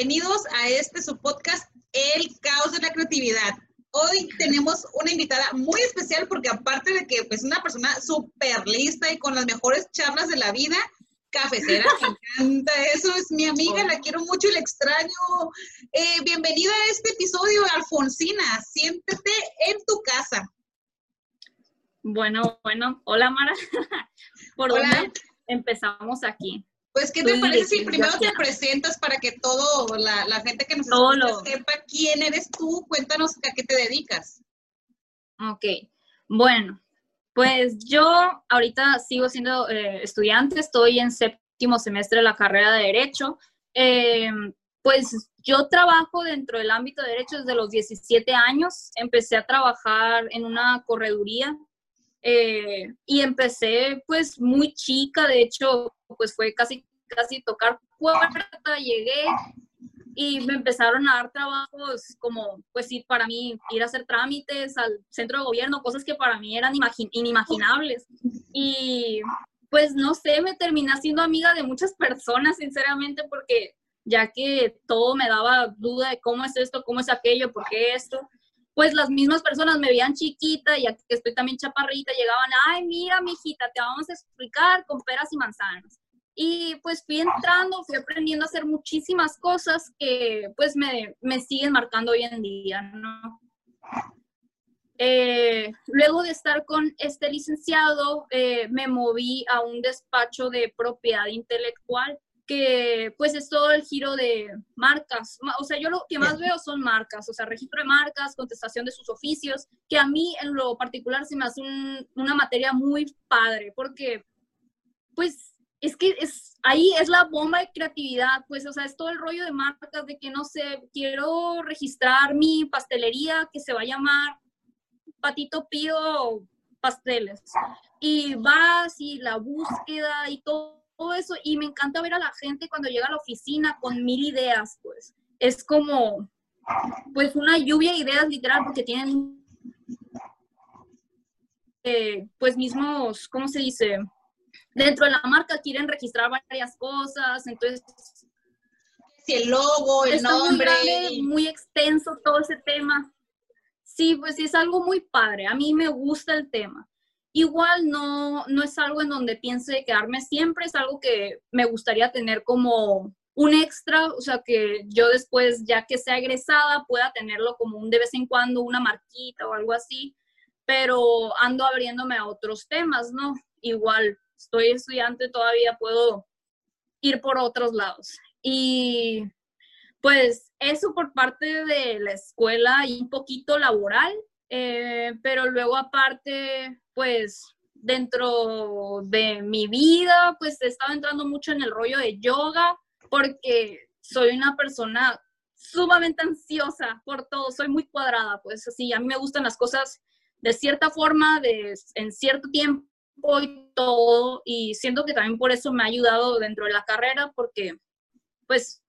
bienvenidos a este su podcast, El Caos de la Creatividad. Hoy tenemos una invitada muy especial porque aparte de que es pues, una persona súper lista y con las mejores charlas de la vida, cafecera, me encanta eso, es mi amiga, la quiero mucho y la extraño. Eh, bienvenida a este episodio, Alfonsina, siéntete en tu casa. Bueno, bueno, hola Mara, ¿por dónde empezamos aquí? Pues, ¿qué te parece si primero te presentas para que todo, la, gente que nos escucha sepa quién eres tú? Cuéntanos a qué te dedicas. Ok, bueno, pues yo ahorita sigo siendo eh, estudiante, estoy en séptimo semestre de la carrera de Derecho. Em, pues yo trabajo dentro del ámbito de Derecho desde los 17 años. Empecé a trabajar en una correduría eh, y empecé pues muy chica, de hecho pues fue casi, casi tocar puerta, llegué y me empezaron a dar trabajos como, pues sí, para mí ir a hacer trámites al centro de gobierno, cosas que para mí eran inimaginables. Y pues no sé, me terminé siendo amiga de muchas personas, sinceramente, porque ya que todo me daba duda de cómo es esto, cómo es aquello, por qué esto, pues las mismas personas me veían chiquita, ya que estoy también chaparrita, llegaban, ay, mira, mijita, te vamos a explicar con peras y manzanas. Y pues fui entrando, fui aprendiendo a hacer muchísimas cosas que pues me, me siguen marcando hoy en día, ¿no? Eh, luego de estar con este licenciado, eh, me moví a un despacho de propiedad intelectual que pues es todo el giro de marcas. O sea, yo lo que más veo son marcas, o sea, registro de marcas, contestación de sus oficios, que a mí en lo particular se me hace una materia muy padre, porque pues es que es, ahí es la bomba de creatividad, pues, o sea, es todo el rollo de marcas, de que no sé, quiero registrar mi pastelería que se va a llamar Patito Pío Pasteles. Y vas y la búsqueda y todo eso y me encanta ver a la gente cuando llega a la oficina con mil ideas, pues es como, pues una lluvia de ideas literal porque tienen, eh, pues mismos, ¿cómo se dice? Dentro de la marca quieren registrar varias cosas, entonces... Si el logo, el nombre. Muy, muy extenso todo ese tema. Sí, pues sí, es algo muy padre. A mí me gusta el tema. Igual no, no es algo en donde piense quedarme siempre, es algo que me gustaría tener como un extra, o sea, que yo después, ya que sea egresada, pueda tenerlo como un de vez en cuando, una marquita o algo así, pero ando abriéndome a otros temas, ¿no? Igual, estoy estudiante todavía, puedo ir por otros lados. Y pues eso por parte de la escuela y un poquito laboral, eh, pero luego aparte, pues dentro de mi vida, pues he estado entrando mucho en el rollo de yoga porque soy una persona sumamente ansiosa por todo, soy muy cuadrada, pues así, a mí me gustan las cosas de cierta forma, de, en cierto tiempo y todo, y siento que también por eso me ha ayudado dentro de la carrera, porque, pues,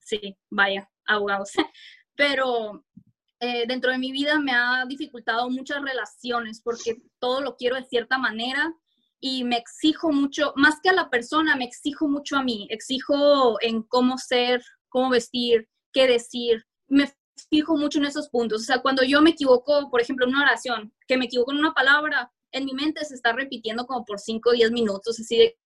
sí, vaya, abogados, pero eh, dentro de mi vida me ha dificultado muchas relaciones porque todo lo quiero de cierta manera y me exijo mucho, más que a la persona, me exijo mucho a mí, exijo en cómo ser, cómo vestir, qué decir, me fijo mucho en esos puntos. O sea, cuando yo me equivoco, por ejemplo, en una oración, que me equivoco en una palabra, en mi mente se está repitiendo como por 5 o 10 minutos, así de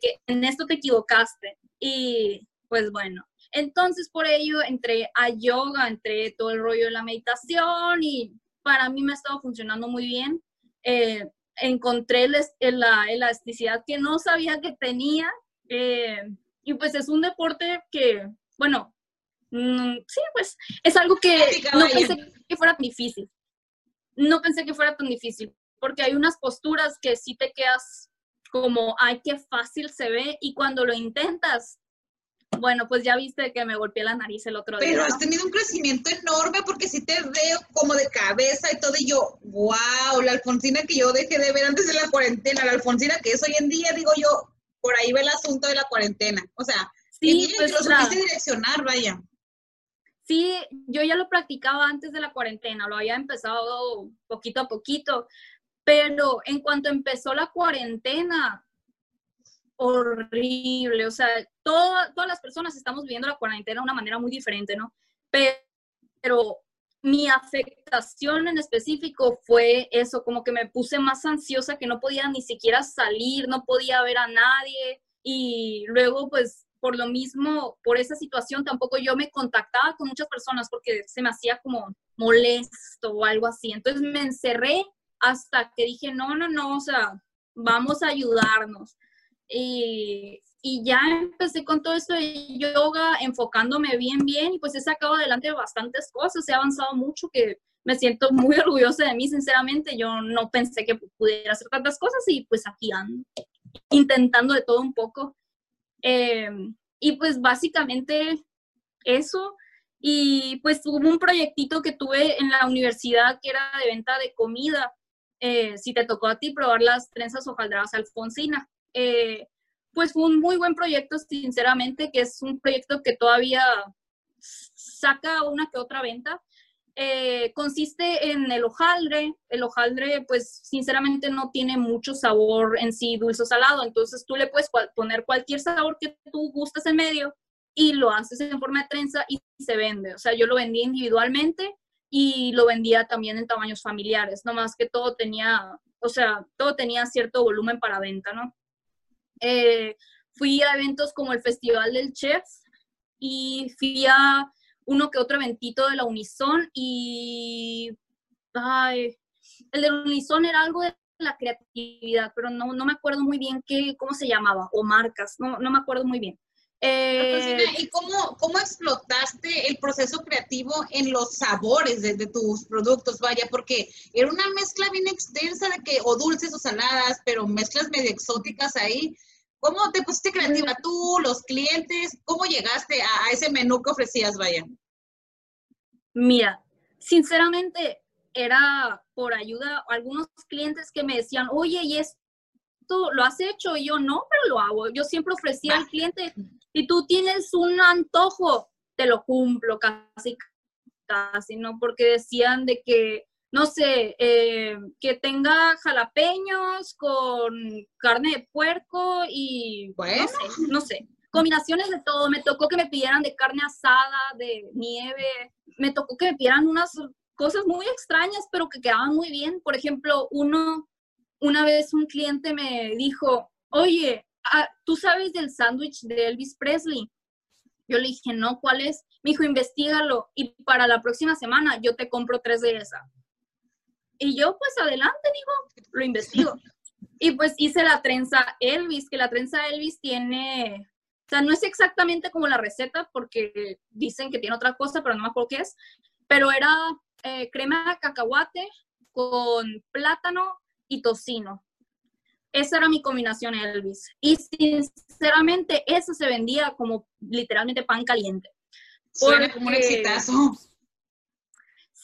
que en esto te equivocaste. Y pues bueno, entonces, por ello, entré a yoga, entré todo el rollo de la meditación y para mí me ha estado funcionando muy bien. Eh, encontré la elasticidad que no sabía que tenía eh, y pues es un deporte que, bueno, mm, sí, pues es algo que no pensé que fuera difícil. No pensé que fuera tan difícil porque hay unas posturas que sí te quedas como, ay, qué fácil se ve y cuando lo intentas bueno, pues ya viste que me golpeé la nariz el otro día. Pero has tenido un crecimiento enorme porque si te veo como de cabeza y todo, y yo, wow, la Alfonsina que yo dejé de ver antes de la cuarentena, la Alfonsina que es hoy en día, digo yo, por ahí ve el asunto de la cuarentena. O sea, sí, pues, lo supiste direccionar, vaya. Sí, yo ya lo practicaba antes de la cuarentena, lo había empezado poquito a poquito, pero en cuanto empezó la cuarentena, horrible, o sea, todas las personas estamos viviendo la cuarentena de una manera muy diferente, ¿no? Pero, mi afectación en específico fue eso, como que me puse más ansiosa, que no podía ni siquiera salir, no podía ver a nadie y luego pues por lo mismo, por esa situación tampoco yo me contactaba con muchas personas porque se me hacía como molesto o algo así. Entonces me encerré hasta que dije, no, no, no, o sea, vamos a ayudarnos. Y, ya empecé con todo esto de yoga, enfocándome bien, bien, y pues he sacado adelante bastantes cosas, he avanzado mucho, que me siento muy orgullosa de mí, sinceramente. Yo no pensé que pudiera hacer tantas cosas y pues aquí ando, intentando de todo un poco. Em, y pues básicamente eso. Y pues hubo un proyectito que tuve en la universidad que era de venta de comida. Eh, si te tocó a ti probar las trenzas hojaldradas alfonsina. Eh, pues fue un muy buen proyecto, sinceramente, que es un proyecto que todavía saca una que otra venta. Eh, consiste en el hojaldre. El hojaldre, pues, sinceramente no tiene mucho sabor en sí dulce o salado. Entonces tú le puedes poner cualquier sabor que tú gustes en medio y lo haces en forma de trenza y se vende. O sea, yo lo vendí individualmente y lo vendía también en tamaños familiares, no más que todo tenía, o sea, todo tenía cierto volumen para venta, ¿no? Eh, fui a eventos como el Festival del Chef y fui a uno que otro eventito de la Unison y ay, el de la Unison era algo de la creatividad, pero no, no me acuerdo muy bien qué, cómo se llamaba, o marcas, no, no me acuerdo muy bien. Eh, ¿Y cómo, cómo explotaste el proceso creativo en los sabores de, de, tus productos? Vaya, porque era una mezcla bien extensa de que, o dulces o saladas, pero mezclas medio exóticas ahí. ¿Cómo te pusiste creativa tú, los clientes? ¿Cómo llegaste a, ese menú que ofrecías, vaya? Mira, sinceramente era por ayuda a algunos clientes que me decían, oye, ¿y esto lo has hecho? Y yo, no, pero lo hago. Yo siempre ofrecía al cliente, si tú tienes un antojo, te lo cumplo casi, casi, ¿no? Porque decían de que no sé, eh, que tenga jalapeños con carne de puerco y bueno. no sé, no sé, combinaciones de todo. Me tocó que me pidieran de carne asada, de nieve, me tocó que me pidieran unas cosas muy extrañas, pero que quedaban muy bien. Por ejemplo, uno, una vez un cliente me dijo, oye, ah, ¿tú sabes del sándwich de Elvis Presley? Yo le dije, no, ¿cuál es? Me dijo, investigalo y para la próxima semana yo te compro tres de esas. Y yo, pues adelante, digo, lo investigo. Y pues hice la trenza Elvis, que la trenza Elvis tiene, o sea, no es exactamente como la receta, porque dicen que tiene otra cosa, pero no me acuerdo qué es, pero era eh, crema de cacahuate con plátano y tocino. Esa era mi combinación Elvis. Y sinceramente, eso se vendía como literalmente pan caliente. Suena como un exitazo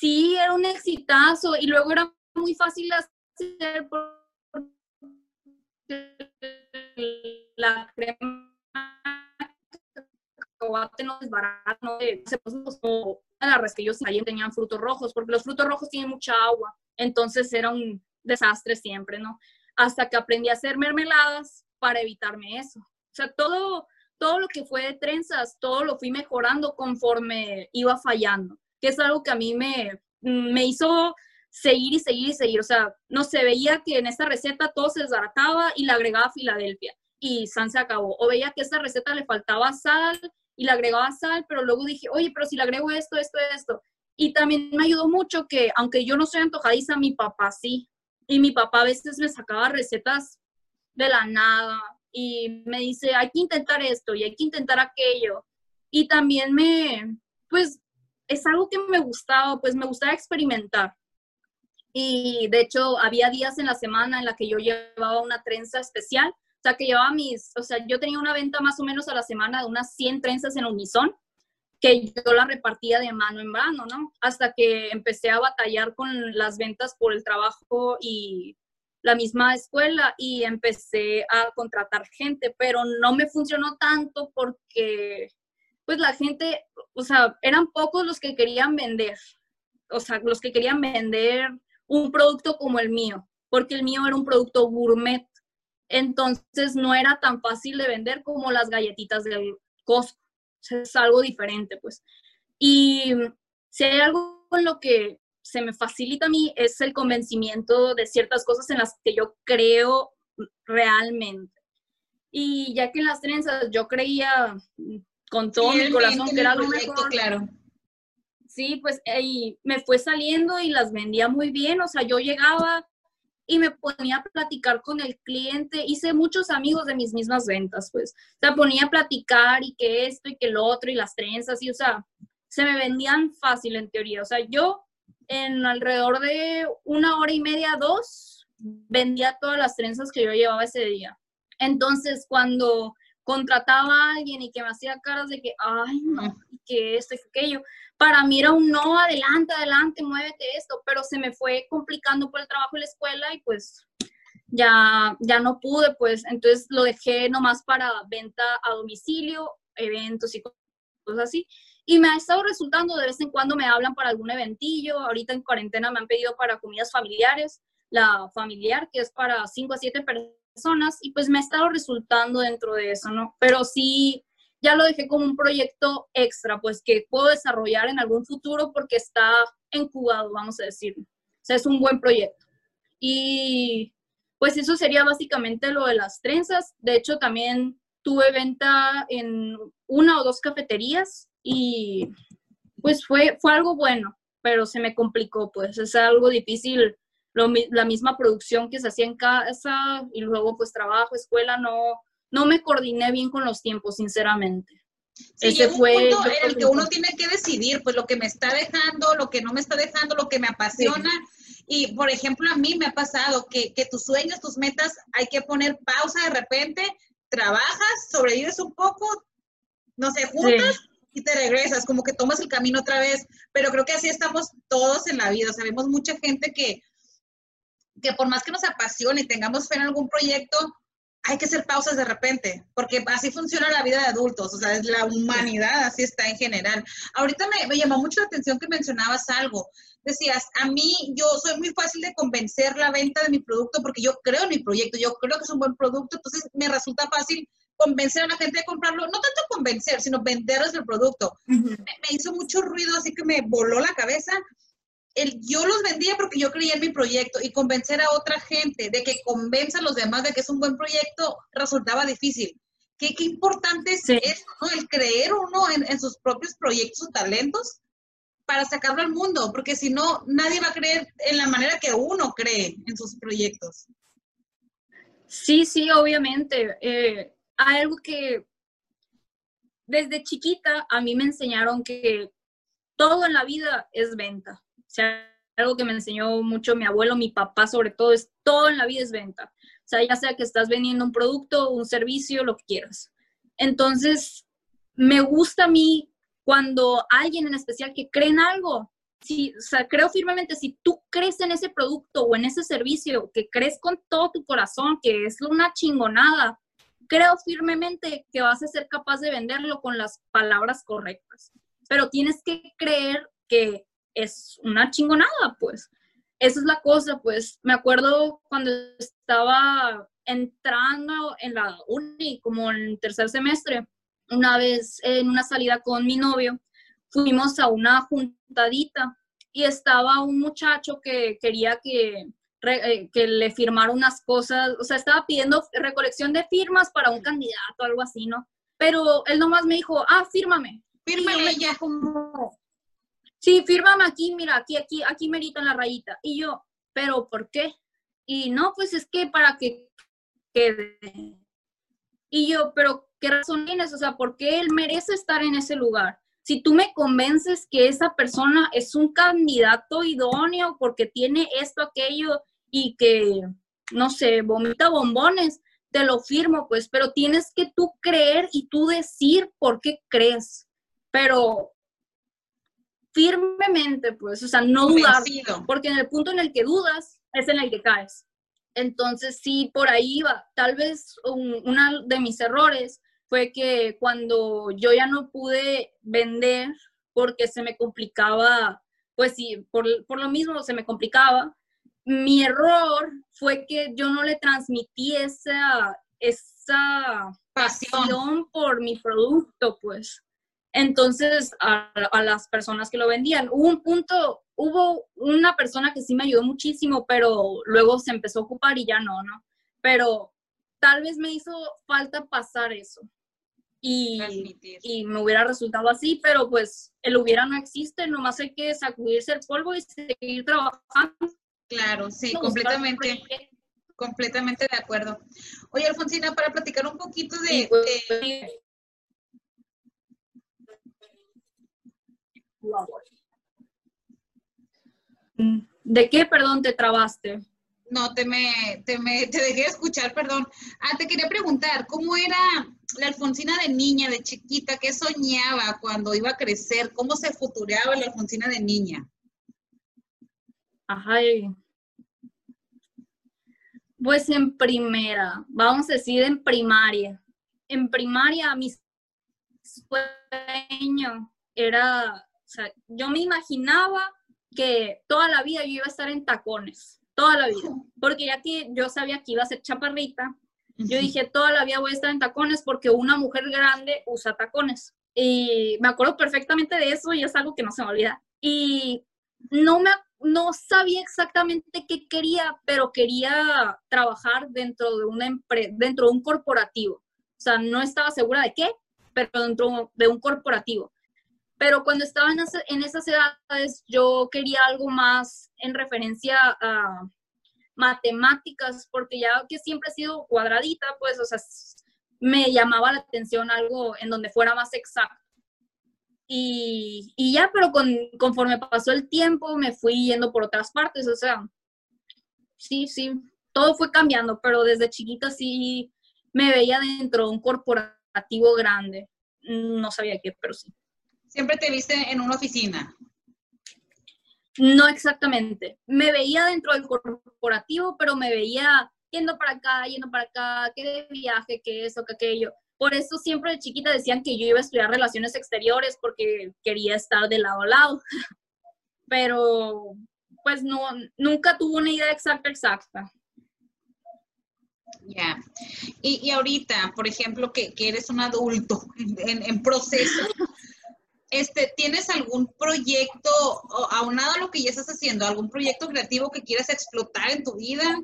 sí, era un exitazo y luego era muy fácil hacer la crema no es barato, no se puso las que allí tenían frutos rojos, porque los frutos rojos tienen mucha agua, entonces era un desastre siempre, ¿no? Hasta que aprendí a hacer mermeladas para evitarme eso. O sea, todo, todo lo que fue de trenzas, todo lo fui mejorando conforme iba fallando que es algo que a mí me, me hizo seguir y seguir y seguir. O sea, no se veía que en esta receta todo se desbarataba y le agregaba Filadelfia y San se acabó. O veía que esta receta le faltaba sal y le agregaba sal, pero luego dije, oye, pero si le agrego esto, esto, esto. Y también me ayudó mucho que, aunque yo no soy antojadiza, mi papá sí. Y mi papá a veces me sacaba recetas de la nada y me dice, hay que intentar esto y hay que intentar aquello. Y también me, pues, es algo que me gustaba, pues me gustaba experimentar. Y de hecho, había días en la semana en la que yo llevaba una trenza especial, o sea, que llevaba mis, o sea, yo tenía una venta más o menos a la semana de unas 100 trenzas en unison, que yo la repartía de mano en mano, ¿no? Hasta que empecé a batallar con las ventas por el trabajo y la misma escuela y empecé a contratar gente, pero no me funcionó tanto porque pues la gente, o sea, eran pocos los que querían vender, o sea, los que querían vender un producto como el mío, porque el mío era un producto gourmet. entonces no era tan fácil de vender como las galletitas del Costco. es algo diferente, pues. Y si hay algo con lo que se me facilita a mí es el convencimiento de ciertas cosas en las que yo creo realmente. Y ya que en las trenzas yo creía con todo mi corazón que era lo mejor. Claro. Sí, pues y me fue saliendo y las vendía muy bien. O sea, yo llegaba, y me ponía a platicar con el cliente. Hice muchos amigos de mis mismas ventas, pues. O sea, ponía a platicar y que esto y que lo otro y las trenzas y, o sea, se me vendían fácil en teoría. O sea, yo en alrededor de una hora y media, dos, vendía todas las trenzas que yo llevaba ese día. Entonces, cuando contrataba a alguien y que me hacía caras de que, ay, no, y que esto y que aquello, para mí era un no, adelante, adelante, muévete esto, pero se me fue complicando por el trabajo en la escuela y pues ya, ya no pude, pues. Entonces lo dejé nomás para venta a domicilio, eventos y cosas así. Y me ha estado resultando, de vez en cuando me hablan para algún eventillo, ahorita en cuarentena me han pedido para comidas familiares, la familiar que es para 5 a 7 personas y pues me ha estado resultando dentro de eso, ¿no? Pero sí, ya lo dejé como un proyecto extra, pues que puedo desarrollar en algún futuro porque está incubado, vamos a decir. O sea, es un buen proyecto. Y pues eso sería básicamente lo de las trenzas. De hecho, también tuve venta en una o dos cafeterías y pues fue, fue algo bueno, pero se me complicó, pues es algo difícil. La misma producción que se hacía en casa y luego pues trabajo, escuela, no, no me coordiné bien con los tiempos, sinceramente. Ese fue un punto en el que uno tiene que decidir, pues lo que me está dejando, lo que no me está dejando, lo que me apasiona. Y, por ejemplo, a mí me ha pasado que, que tus sueños, tus metas, hay que poner pausa de repente, trabajas, sobrevives un poco, no sé, juntas y te regresas, como que tomas el camino otra vez. Pero creo que así estamos todos en la vida. Sabemos mucha gente que, que por más que nos apasione y tengamos fe en algún proyecto, hay que hacer pausas de repente, porque así funciona la vida de adultos, o sea, es la humanidad, así está en general. Ahorita me, me, llamó mucho la atención que mencionabas algo. Decías, a mí yo soy muy fácil de convencer la venta de mi producto porque yo creo en mi proyecto, yo creo que es un buen producto, entonces me resulta fácil convencer a la gente de comprarlo, no tanto convencer, sino venderles el producto. me, me hizo mucho ruido, así que me voló la cabeza el, yo los vendía porque yo creía en mi proyecto y convencer a otra gente de que convenza a los demás de que es un buen proyecto resultaba difícil. Qué, qué importante es eso, ¿no? El creer uno en, sus propios proyectos o talentos para sacarlo al mundo, porque si no, nadie va a creer en la manera que uno cree en sus proyectos. Sí, sí, obviamente. Eh, hay algo que desde chiquita a mí me enseñaron que todo en la vida es venta sea, algo que me enseñó mucho mi abuelo, mi papá sobre todo, es todo en la vida es venta. O sea, ya sea que estás vendiendo un producto, un servicio, lo que quieras. Entonces, me gusta a mí cuando alguien en especial que cree en algo, si, o sea, creo firmemente, si tú crees en ese producto o en ese servicio, que crees con todo tu corazón, que es una chingonada, creo firmemente que vas a ser capaz de venderlo con las palabras correctas. Pero tienes que creer que es una chingonada, pues. Esa es la cosa, pues. Me acuerdo cuando estaba entrando en la uni, como en tercer semestre, una vez en una salida con mi novio, fuimos a una juntadita y estaba un muchacho que quería que, eh, que le firmara unas cosas, o sea, estaba pidiendo recolección de firmas para un candidato, algo así, ¿no? Pero él nomás me dijo, ah, fírmame. Fírmame ya. Como, sí, fírmame aquí, mira, aquí, aquí, aquí merita la rayita. Y yo, ¿pero por qué? Y no, pues es que para que quede. Y yo, ¿pero qué razón tienes? O sea, ¿por qué él merece estar en ese lugar? Si tú me convences que esa persona es un candidato idóneo porque tiene esto, aquello y que, no sé, vomita bombones, te lo firmo, pues, pero tienes que tú creer y tú decir por qué crees. Pero firmemente, pues, o sea, no dudar, porque en el punto en el que dudas es en el que caes. Entonces, sí, por ahí va. Tal vez uno de mis errores fue que cuando yo ya no pude vender porque se me complicaba, pues sí, por, por lo mismo se me complicaba, mi error fue que yo no le transmití esa, esa pasión por mi producto, pues. Entonces, a, a, las personas que lo vendían, hubo un punto, hubo una persona que sí me ayudó muchísimo, pero luego se empezó a ocupar y ya no, ¿no? Pero tal vez me hizo falta pasar eso. Y, y, me hubiera resultado así, pero pues el hubiera no existe, nomás hay que sacudirse el polvo y seguir trabajando. Claro, sí, completamente, completamente de acuerdo. Oye, Alfonsina, para platicar un poquito de, de... qué, perdón, te trabaste? No, te me, te me, te dejé escuchar, perdón. Ah, te quería preguntar, ¿cómo era la Alfonsina de niña, de chiquita? ¿Qué soñaba cuando iba a crecer? ¿Cómo se futureaba la Alfonsina de niña? Ajá. Pues en primera, vamos a decir en primaria. En primaria, mi sueño era, sea, yo me imaginaba que toda la vida yo iba a estar en tacones, toda la vida, porque ya que yo sabía que iba a ser chaparrita, yo dije, toda la vida voy a estar en tacones porque una mujer grande usa tacones. Y me acuerdo perfectamente de eso y es algo que no se me olvida. Y no me no sabía exactamente qué quería, pero quería trabajar dentro de una dentro de un corporativo. O sea, no estaba segura de qué, pero dentro de un corporativo. Pero cuando estaba en, esas edades, yo quería algo más en referencia a matemáticas, porque ya que siempre he sido cuadradita, pues, o sea, me llamaba la atención algo en donde fuera más exacto. Y, y ya, pero con, conforme pasó el tiempo, me fui yendo por otras partes, o sea, sí, sí, todo fue cambiando, pero desde chiquita sí me veía dentro de un corporativo grande. No sabía qué, pero sí. ¿Siempre te viste en una oficina? No exactamente. Me veía dentro del corporativo, pero me veía yendo para acá, yendo para acá, que de viaje, que eso, que aquello. Por eso siempre de chiquita decían que yo iba a estudiar relaciones exteriores porque quería estar de lado a lado. Pero pues no, nunca tuve una idea exacta, exacta. Ya. Y, ahorita, por ejemplo, que, eres un adulto en, proceso, este, ¿tienes algún proyecto, aunado a lo que ya estás haciendo, algún proyecto creativo que quieras explotar en tu vida?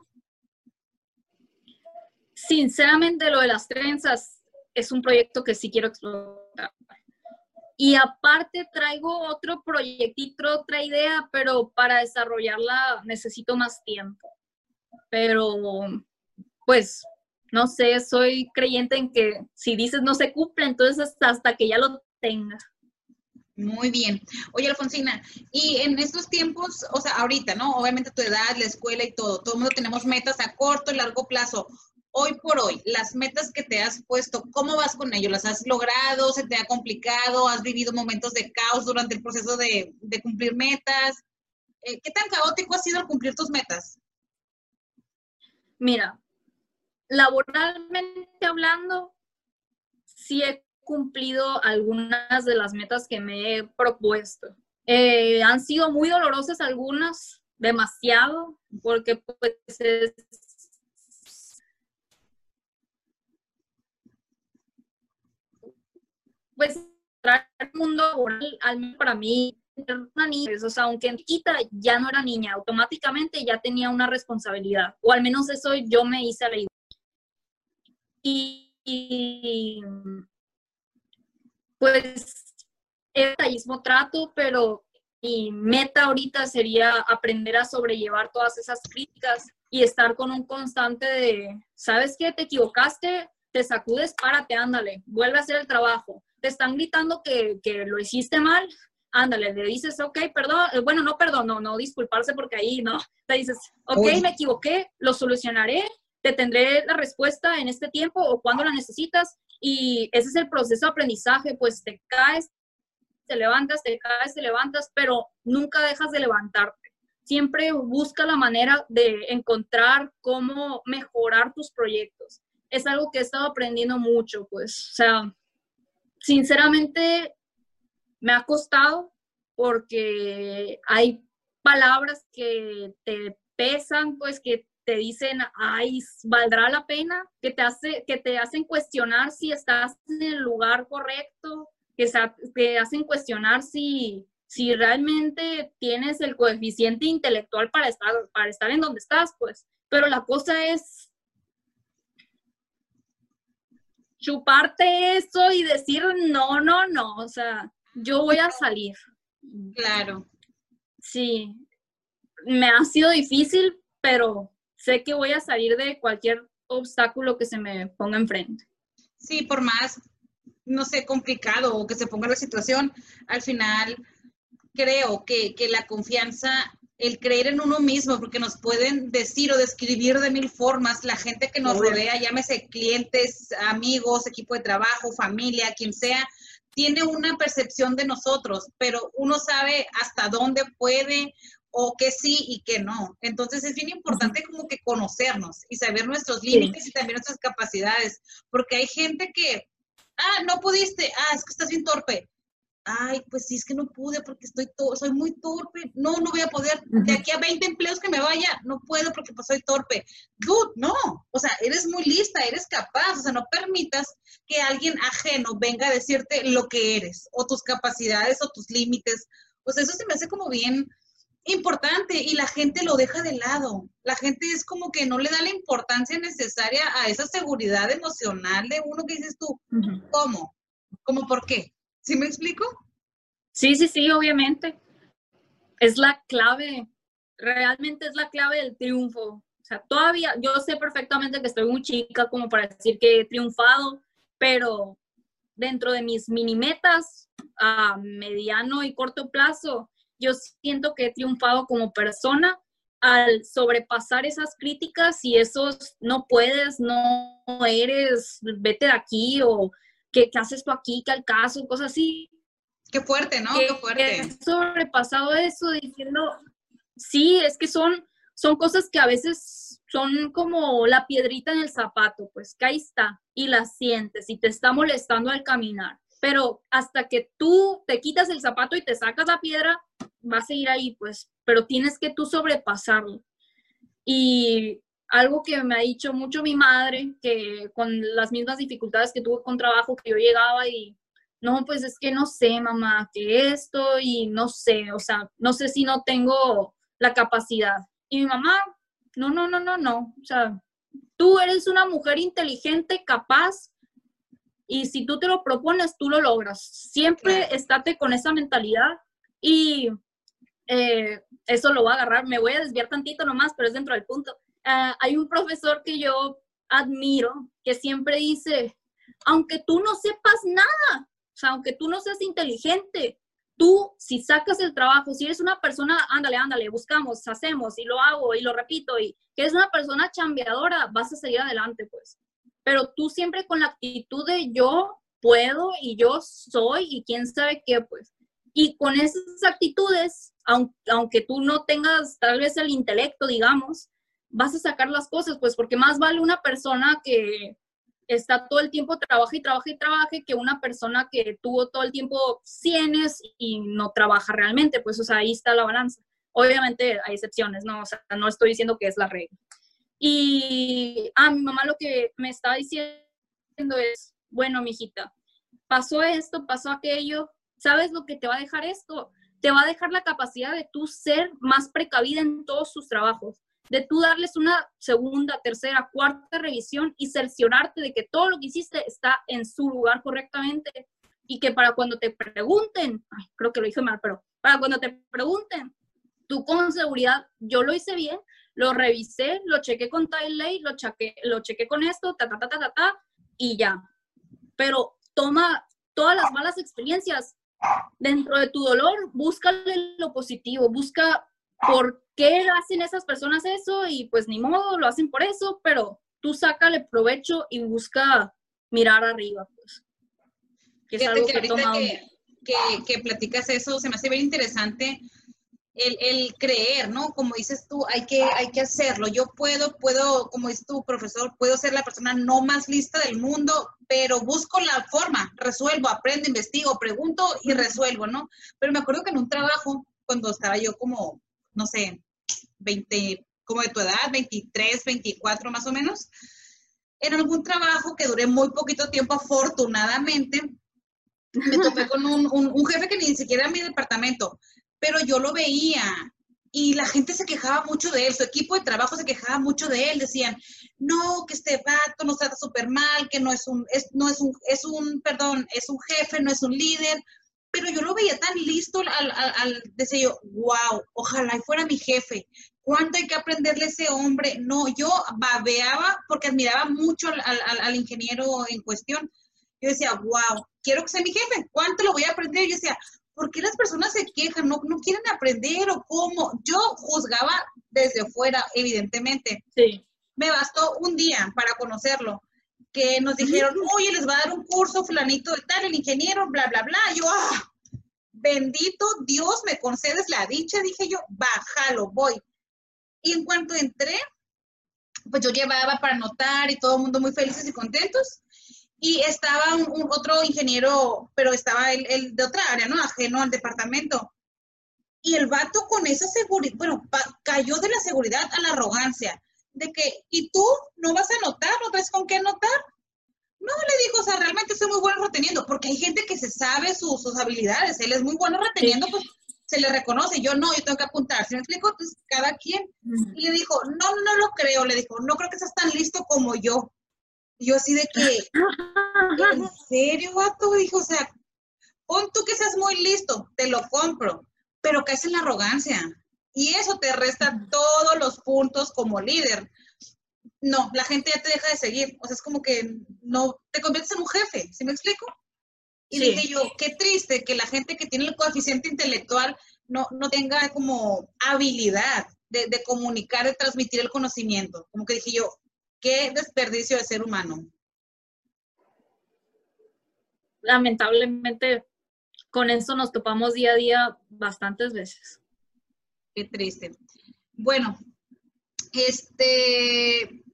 Sinceramente, lo de las trenzas es un proyecto que sí quiero explotar. Y aparte traigo otro proyectito, otra idea, pero para desarrollarla necesito más tiempo. Pero, pues, no sé, soy creyente en que si dices no se cumple, entonces hasta, que ya lo tenga. Muy bien. Oye, Alfonsina, y en estos tiempos, o sea, ahorita, ¿no? Obviamente tu edad, la escuela y todo, todo el mundo tenemos metas a corto y largo plazo hoy por hoy, las metas que te has puesto, ¿cómo vas con ello? ¿Las has logrado? ¿Se te ha complicado? ¿Has vivido momentos de caos durante el proceso de, cumplir metas? Eh, ¿Qué tan caótico ha sido el cumplir tus metas? Mira, laboralmente hablando, sí he cumplido algunas de las metas que me he propuesto. Eh, han sido muy dolorosas algunas, demasiado, porque pues es pues el mundo al para mí, una niña, o sea, aunque chiquita ya no era niña, automáticamente ya tenía una responsabilidad, o al menos eso yo me hice a la idea. Y, pues el mismo trato, pero mi meta ahorita sería aprender a sobrellevar todas esas críticas y estar con un constante de, ¿sabes qué? Te equivocaste, te sacudes, párate, ándale, vuelve a hacer el trabajo. Te están gritando que, lo hiciste mal, ándale, le dices, ok, perdón, eh, bueno, no perdón, no, no disculparse porque ahí no, te dices, ok, me equivoqué, lo solucionaré, te tendré la respuesta en este tiempo o cuando la necesitas y ese es el proceso de aprendizaje, pues te caes, te levantas, te caes, te levantas, pero nunca dejas de levantarte. Siempre busca la manera de encontrar cómo mejorar tus proyectos. Es algo que he estado aprendiendo mucho, pues, o sea, sinceramente me ha costado porque hay palabras que te pesan, pues que te dicen, ay, valdrá la pena, que te, hace, que te hacen cuestionar si estás en el lugar correcto, que te hacen cuestionar si, si realmente tienes el coeficiente intelectual para estar, para estar en donde estás, pues. Pero la cosa es chuparte eso y decir, no, no, no, o sea, yo voy a salir. Claro. Sí, me ha sido difícil, pero sé que voy a salir de cualquier obstáculo que se me ponga enfrente. Sí, por más, no sé, complicado o que se ponga la situación, al final creo que, que la confianza el creer en uno mismo, porque nos pueden decir o describir de mil formas la gente que nos rodea, llámese clientes, amigos, equipo de trabajo, familia, quien sea, tiene una percepción de nosotros, pero uno sabe hasta dónde puede o que sí y que no. Entonces es bien importante como que conocernos y saber nuestros límites y también nuestras capacidades, porque hay gente que, ah, no pudiste, ah, es que estás bien torpe ay, pues sí, es que no pude porque estoy soy muy torpe, no, no voy a poder, de aquí a 20 empleos que me vaya, no puedo porque pues soy torpe. Dude, no, o sea, eres muy lista, eres capaz, o sea, no permitas que alguien ajeno venga a decirte lo que eres, o tus capacidades, o tus límites. Pues eso se me hace como bien importante y la gente lo deja de lado. La gente es como que no le da la importancia necesaria a esa seguridad emocional de uno que dices tú, ¿cómo? ¿Cómo por qué? ¿Sí me explico? Sí, sí, sí, obviamente. Es la clave, realmente es la clave del triunfo. O sea, todavía yo sé perfectamente que estoy muy chica como para decir que he triunfado, pero dentro de mis mini metas a mediano y corto plazo, yo siento que he triunfado como persona al sobrepasar esas críticas y esos no puedes, no eres, vete de aquí o ¿qué, haces tú aquí? ¿Qué al caso? Cosas así. Qué fuerte, ¿no? Qué fuerte. He sobrepasado eso diciendo, sí, es que son, son cosas que a veces son como la piedrita en el zapato, pues que ahí está y la sientes y te está molestando al caminar. Pero hasta que tú te quitas el zapato y te sacas la piedra, va a seguir ahí, pues, pero tienes que tú sobrepasarlo. Y algo que me ha dicho mucho mi madre, que con las mismas dificultades que tuve con trabajo, que yo llegaba y, no, pues es que no sé, mamá, que esto y no sé, o sea, no sé si no tengo la capacidad. Y mi mamá, no, no, no, no, no, o sea, tú eres una mujer inteligente, capaz, y si tú te lo propones, tú lo logras. Siempre estate con esa mentalidad y eh, eso lo va a agarrar. Me voy a desviar tantito nomás, pero es dentro del punto. Ah, hay un profesor que yo admiro que siempre dice, aunque tú no sepas nada, o sea, aunque tú no seas inteligente, tú si sacas el trabajo, si eres una persona, ándale, ándale, buscamos, hacemos y lo hago y lo repito y que eres una persona chambeadora, vas a seguir adelante, pues. Pero tú siempre con la actitud de yo puedo y yo soy y quién sabe qué, pues. Y con esas actitudes, aunque, aunque tú no tengas tal vez el intelecto, digamos, vas a sacar las cosas, pues porque más vale una persona que está todo el tiempo trabaja y trabaja y trabaja que una persona que tuvo todo el tiempo cienes y no trabaja realmente, pues o sea, ahí está la balanza. Obviamente hay excepciones, ¿no? O sea, no estoy diciendo que es la regla. Y a mi mamá lo que me estaba diciendo es, bueno, mijita, pasó esto, pasó aquello, ¿sabes lo que te va a dejar esto? Te va a dejar la capacidad de tú ser más precavida en todos sus trabajos de tú darles una segunda, tercera, cuarta revisión y cerciorarte de que todo lo que hiciste está en su lugar correctamente y que para cuando te pregunten, creo que lo dije mal, pero para cuando te pregunten, tú con seguridad, yo lo hice bien, lo revisé, lo chequé con Tiley, lo chequé, lo chequé con esto, ta, ta, ta, ta, ta, ta, y ya. Pero toma todas las malas experiencias dentro de tu dolor, búscale lo positivo, busca por qué hacen esas personas eso y pues ni modo, lo hacen por eso, pero tú sácale provecho y busca mirar arriba, pues. Que es algo que, que, que, platicas eso, se me hace bien interesante el, el, creer, ¿no? Como dices tú, hay que, hay que hacerlo. Yo puedo, puedo, como dices tú, profesor, puedo ser la persona no más lista del mundo, pero busco la forma, resuelvo, aprendo, investigo, pregunto y resuelvo, ¿no? Pero me acuerdo que en un trabajo, cuando estaba yo como no sé, 20 como de tu edad, 23, 24 más o menos, en algún trabajo que duré muy poquito tiempo, afortunadamente, me topé con un, un, jefe que ni siquiera era mi departamento, pero yo lo veía y la gente se quejaba mucho de él, su equipo de trabajo se quejaba mucho de él, decían, no, que este vato nos trata súper mal, que no es un, es, no es un, es un, perdón, es un jefe, no es un líder, pero yo lo veía tan listo al, al, decía yo, wow, ojalá fuera mi jefe, cuánto hay que aprenderle a ese hombre. No, yo babeaba porque admiraba mucho al, al, ingeniero en cuestión. Yo decía, wow, quiero que sea mi jefe, ¿cuánto lo voy a aprender? Yo decía, ¿por qué las personas se quejan? No, no quieren aprender o cómo. Yo juzgaba desde fuera, evidentemente. Sí. Me bastó un día para conocerlo, que nos dijeron, oye, les va a dar un curso fulanito de tal, el ingeniero, bla, bla, bla. Yo, ah, bendito Dios, me concedes la dicha, dije yo, bájalo, voy. Y en cuanto entré, pues yo llevaba para anotar y todo el mundo muy felices y contentos. Y estaba un, otro ingeniero, pero estaba el, de otra área, ¿no? Ajeno al departamento. Y el vato con esa seguridad, bueno, cayó de la seguridad a la arrogancia, de que, ¿y tú no vas a anotar? ¿No traes con qué anotar? No, le dijo, o sea, realmente soy muy bueno reteniendo, porque hay gente que se sabe sus habilidades, él es muy bueno reteniendo, pues se le reconoce, yo no, yo tengo que apuntar, ¿sí me explico? Entonces, cada quien. Y le dijo, no, no lo creo, le dijo, no creo que seas tan listo como yo. Y yo así de que, ¿en serio, vato? Dijo, o sea, pon tú que seas muy listo, te lo compro, pero caes en la arrogancia. Y eso te resta todos los puntos como líder. No, la gente ya te deja de seguir. O sea, es como que no, te conviertes en un jefe, ¿sí me explico? Y dije yo, qué triste que la gente que tiene el coeficiente intelectual no, no tenga como habilidad de, de, comunicar, de transmitir el conocimiento. Como que dije yo, qué desperdicio de ser humano. Lamentablemente, con eso nos topamos día a día bastantes veces. Qué triste. Bueno, este,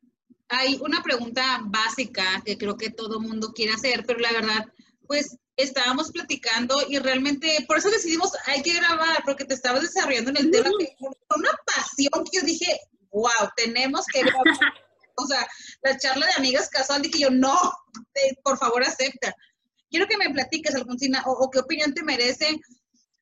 hay una pregunta básica que creo que todo mundo quiere hacer, pero la verdad, pues estábamos platicando y realmente por eso decidimos, hay que grabar, porque te estabas desarrollando en el tema con una pasión que yo dije, wow, tenemos que grabar. o sea, la charla de amigas casual, dije yo, no, por favor acepta. Quiero que me platiques, Alfonsina, o, qué opinión te merece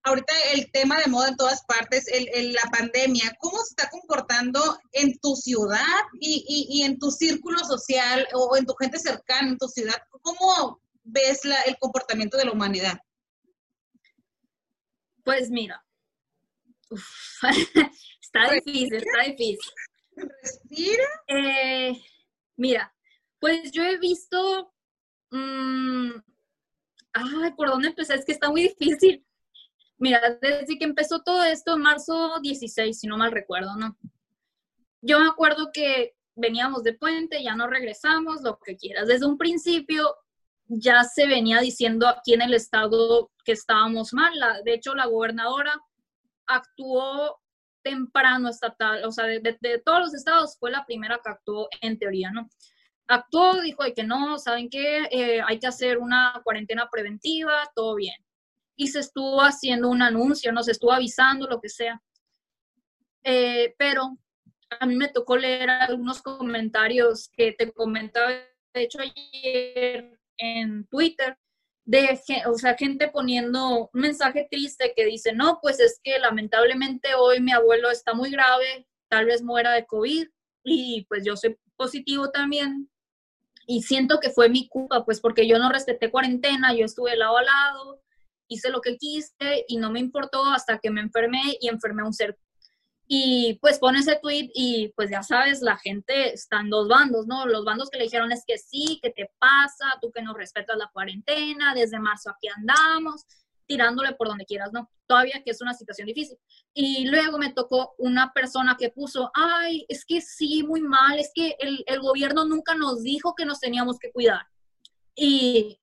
ahorita el tema de moda en todas partes, el, la pandemia, ¿cómo se está comportando en tu ciudad y, y, y, en tu círculo social o en tu gente cercana en tu ciudad? ¿Cómo ves la, el comportamiento de la humanidad? Pues mira, está difícil, está difícil. Eh, mira, pues yo he visto, mm, ay, ¿por dónde empezar? Es que está muy difícil. Mira, desde que empezó todo esto, en marzo 16, si no mal recuerdo, ¿no? Yo me acuerdo que veníamos de puente, ya no regresamos, lo que quieras. Desde un principio ya se venía diciendo aquí en el estado que estábamos mal. de hecho, la gobernadora actuó temprano estatal, o sea, de, todos los estados fue la primera que actuó en teoría, ¿no? Actuó, dijo de que no, ¿saben qué? Eh, hay que hacer una cuarentena preventiva, todo bien. Y se estuvo haciendo un anuncio, nos estuvo avisando, lo que sea. Eh, pero a mí me tocó leer algunos comentarios que te comentaba, de hecho, ayer en Twitter de, o sea, gente poniendo un mensaje triste que dice, no, pues es que lamentablemente hoy mi abuelo está muy grave, tal vez muera de COVID y pues yo soy positivo también. Y siento que fue mi culpa, pues porque yo no respeté cuarentena, yo estuve lado a lado, hice lo que quise y no me importó hasta que me enfermé y enfermé a un ser y pues pone ese tweet y pues ya sabes, la gente está en dos bandos, ¿no? Los bandos que le dijeron es que sí, que te pasa, tú que no respetas la cuarentena, desde marzo aquí andamos, tirándole por donde quieras, ¿no? Todavía que es una situación difícil. Y luego me tocó una persona que puso, ay, es que sí, muy mal, es que el, el gobierno nunca nos dijo que nos teníamos que cuidar. Y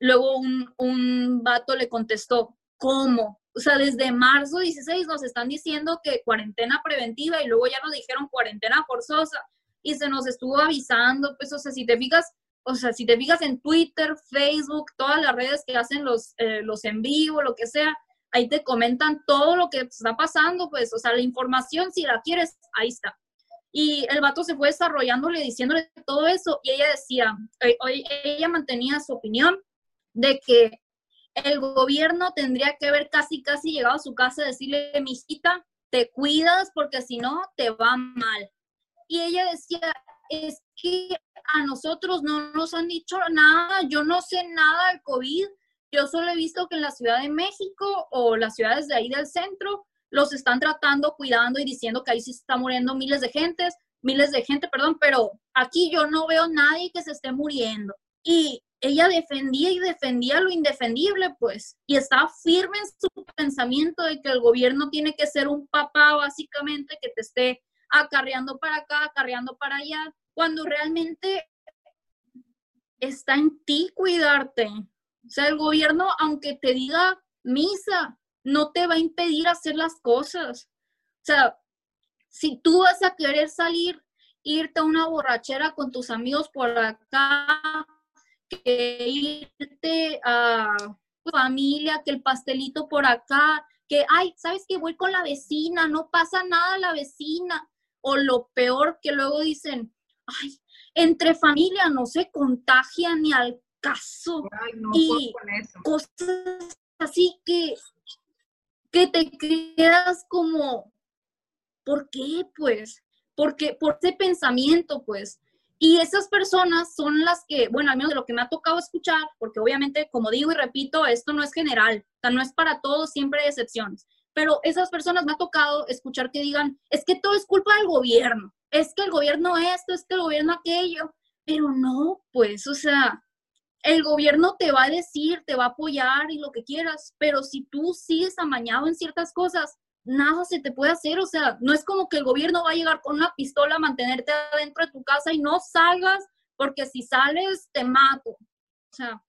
luego un, un vato le contestó, ¿cómo? O sea, desde marzo 16 nos están diciendo que cuarentena preventiva y luego ya nos dijeron cuarentena forzosa y se nos estuvo avisando, pues, o sea, si te fijas, o sea, si te fijas en Twitter, Facebook, todas las redes que hacen los, eh, los en vivo, lo que sea, ahí te comentan todo lo que está pasando, pues, o sea, la información, si la quieres, ahí está. Y el vato se fue desarrollándole, diciéndole todo eso, y ella decía, eh, ella mantenía su opinión de que el gobierno tendría que haber casi, casi llegado a su casa a decirle, mijita, te cuidas porque si no, te va mal. Y ella decía, es que a nosotros no nos han dicho nada, yo no sé nada del COVID, yo solo he visto que en la Ciudad de México o las ciudades de ahí del centro los están tratando, cuidando y diciendo que ahí sí está muriendo miles de gentes, miles de gente, perdón, pero aquí yo no veo nadie que se esté muriendo. Y ella defendía y defendía lo indefendible, pues, y estaba firme en su pensamiento de que el gobierno tiene que ser un papá, básicamente, que te esté acarreando para acá, acarreando para allá, cuando realmente está en ti cuidarte. O sea, el gobierno, aunque te diga misa, no te va a impedir hacer las cosas. O sea, si tú vas a querer salir, irte a una borrachera con tus amigos por acá, que irte a tu familia, que el pastelito por acá, que, ay, ¿sabes que Voy con la vecina, no pasa nada la vecina. O lo peor que luego dicen, ay, entre familia no se contagia ni al caso. y cosas así que que te quedas como, ¿por qué? Pues, porque por ese pensamiento, pues. Y esas personas son las que, bueno, al menos de lo que me ha tocado escuchar, porque obviamente, como digo y repito, esto no es general, o no es para todos, siempre hay excepciones. Pero esas personas me ha tocado escuchar que digan, es que todo es culpa del gobierno, es que el gobierno esto, es que el gobierno aquello, pero no, pues, o sea, el gobierno te va a decir, te va a apoyar y lo que quieras, pero si tú sigues amañado en ciertas cosas, nada se te puede hacer. O sea, no es como que el gobierno va a llegar con una pistola a mantenerte adentro de tu casa y no salgas, porque si sales te mato. O sea,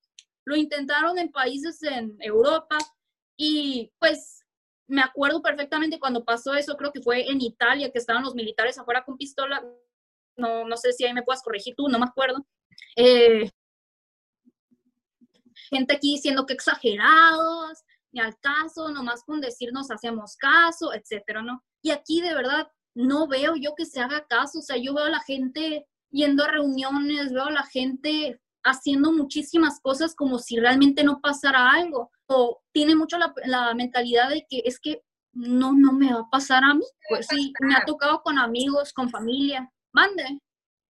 lo intentaron en países en Europa y pues me acuerdo perfectamente cuando pasó eso, creo que fue en Italia, que estaban los militares afuera con pistola. No, no sé si ahí me puedas corregir tú, no me acuerdo. Eh, gente aquí diciendo que exagerados, ni al caso, nomás con decirnos hacemos caso, etcétera, ¿no? Y aquí de verdad no veo yo que se haga caso, o sea, yo veo a la gente yendo a reuniones, veo a la gente haciendo muchísimas cosas como si realmente no pasara algo, o tiene mucho la, la mentalidad de que es que no, no me va a pasar a mí, pues sí, me ha tocado con amigos, con familia, mande.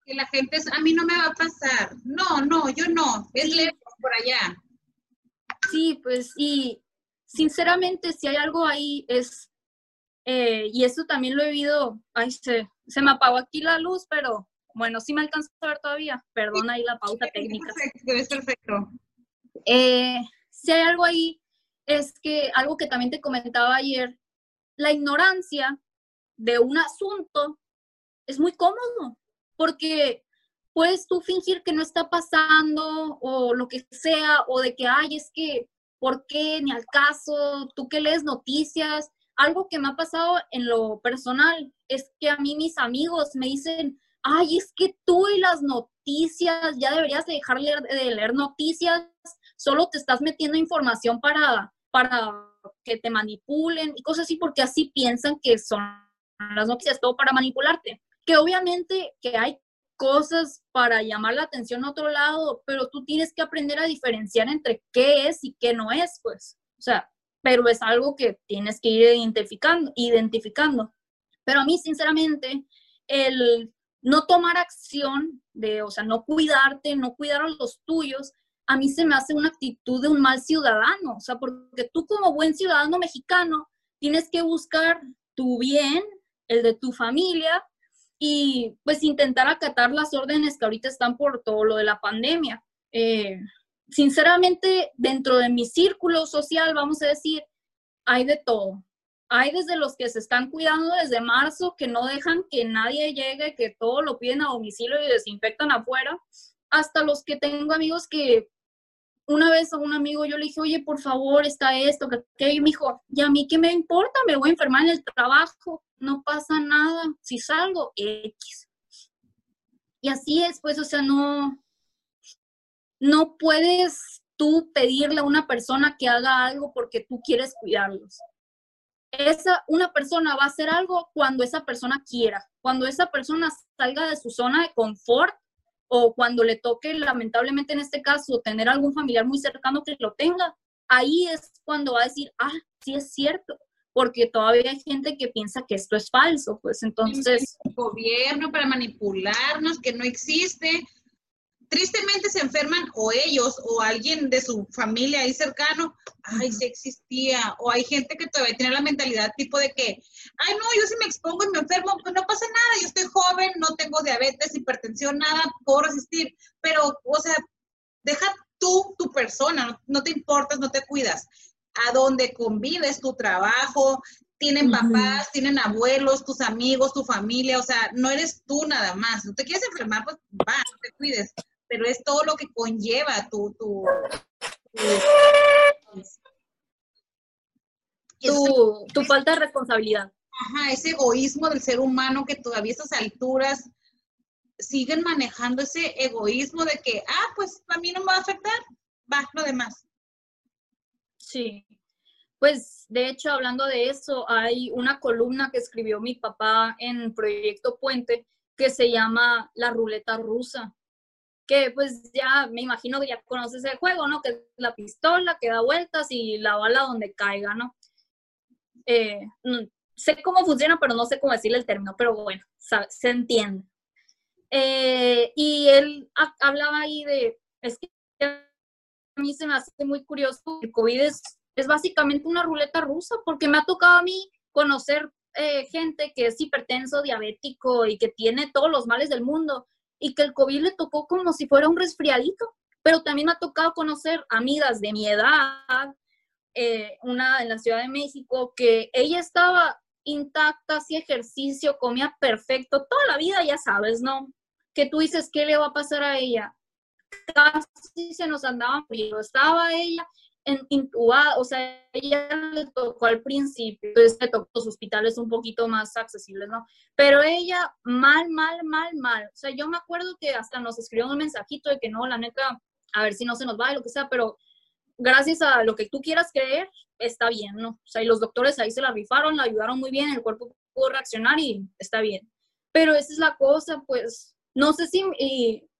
Que la gente es, a mí no me va a pasar, no, no, yo no, es lejos por allá. Sí, pues y sinceramente si hay algo ahí es, eh, y eso también lo he vivido, ay, se, se me apagó aquí la luz, pero bueno, sí me alcanza a ver todavía, perdona ahí la pausa técnica. Perfecto, es perfecto. Eh, si hay algo ahí, es que algo que también te comentaba ayer, la ignorancia de un asunto es muy cómodo, porque puedes tú fingir que no está pasando o lo que sea, o de que, ay, es que, ¿por qué? Ni al caso, tú que lees noticias. Algo que me ha pasado en lo personal es que a mí mis amigos me dicen, ay, es que tú y las noticias, ya deberías dejar de leer noticias, solo te estás metiendo información para, para que te manipulen y cosas así, porque así piensan que son las noticias, todo para manipularte. Que obviamente que hay cosas para llamar la atención a otro lado, pero tú tienes que aprender a diferenciar entre qué es y qué no es, pues. O sea, pero es algo que tienes que ir identificando, identificando. Pero a mí, sinceramente, el no tomar acción de, o sea, no cuidarte, no cuidar a los tuyos, a mí se me hace una actitud de un mal ciudadano, o sea, porque tú como buen ciudadano mexicano tienes que buscar tu bien, el de tu familia, y pues intentar acatar las órdenes que ahorita están por todo lo de la pandemia. Eh, sinceramente, dentro de mi círculo social, vamos a decir, hay de todo. Hay desde los que se están cuidando desde marzo, que no dejan que nadie llegue, que todo lo piden a domicilio y desinfectan afuera, hasta los que tengo amigos que una vez a un amigo yo le dije, oye, por favor, está esto, que, me dijo, ¿y a mí qué me importa? Me voy a enfermar en el trabajo no pasa nada, si salgo, X. Y así es, pues, o sea, no, no puedes tú pedirle a una persona que haga algo porque tú quieres cuidarlos. esa, una persona va a hacer algo cuando esa persona quiera, cuando esa persona salga de su zona de confort o cuando le toque, lamentablemente en este caso, tener algún familiar muy cercano que lo tenga, ahí es cuando va a decir, ah, sí es cierto, porque todavía hay gente que piensa que esto es falso, pues entonces... El gobierno para manipularnos, que no existe, tristemente se enferman o ellos o alguien de su familia ahí cercano, ay, sí existía, o hay gente que todavía tiene la mentalidad tipo de que, ay, no, yo si me expongo y me enfermo, pues no pasa nada, yo estoy joven, no tengo diabetes, hipertensión, nada, puedo resistir, pero, o sea, deja tú, tu persona, no, te importas, no te cuidas, a dónde convives, tu trabajo, tienen papás, tienen abuelos, tus amigos, tu familia, o sea, no eres tú nada más. No te quieres enfermar, pues va, no te cuides pero es todo lo que conlleva tu, tu, tu, falta de responsabilidad. Ajá, ese egoísmo del ser humano que todavía a estas alturas siguen manejando ese egoísmo de que, ah, pues a mí no me va a afectar, va, lo demás. Sí, pues de hecho, hablando de eso, hay una columna que escribió mi papá en Proyecto Puente que se llama La Ruleta Rusa que pues ya me imagino que ya conoces el juego, ¿no? Que es la pistola que da vueltas y la bala donde caiga, ¿no? Eh, sé cómo funciona, pero no sé cómo decirle el término, pero bueno, se entiende. Eh, y él hablaba ahí de, es que mí se me hace muy curioso, el COVID es, es básicamente una ruleta rusa, porque me ha tocado a mí conocer eh, gente que es hipertenso, diabético y que tiene todos los males del mundo y que el COVID le tocó como si fuera un resfriadito, pero también me ha tocado conocer amigas de mi edad, eh, una en la Ciudad de México, que ella estaba intacta, hacía ejercicio, comía perfecto, toda la vida ya sabes, ¿no? Que tú dices, ¿qué le va a pasar a ella? Casi se nos andaba frío, estaba ella intubada, o sea, ella le tocó al principio, entonces le tocó los hospitales un poquito más accesibles, ¿no? Pero ella mal, mal, mal, mal. O sea, yo me acuerdo que hasta nos escribió un mensajito de que no, la neta, a ver si no se nos va, lo que sea, pero gracias a lo que tú quieras creer, está bien, ¿no? O sea, y los doctores ahí se la rifaron, la ayudaron muy bien, el cuerpo pudo reaccionar y está bien. Pero esa es la cosa, pues, no sé si,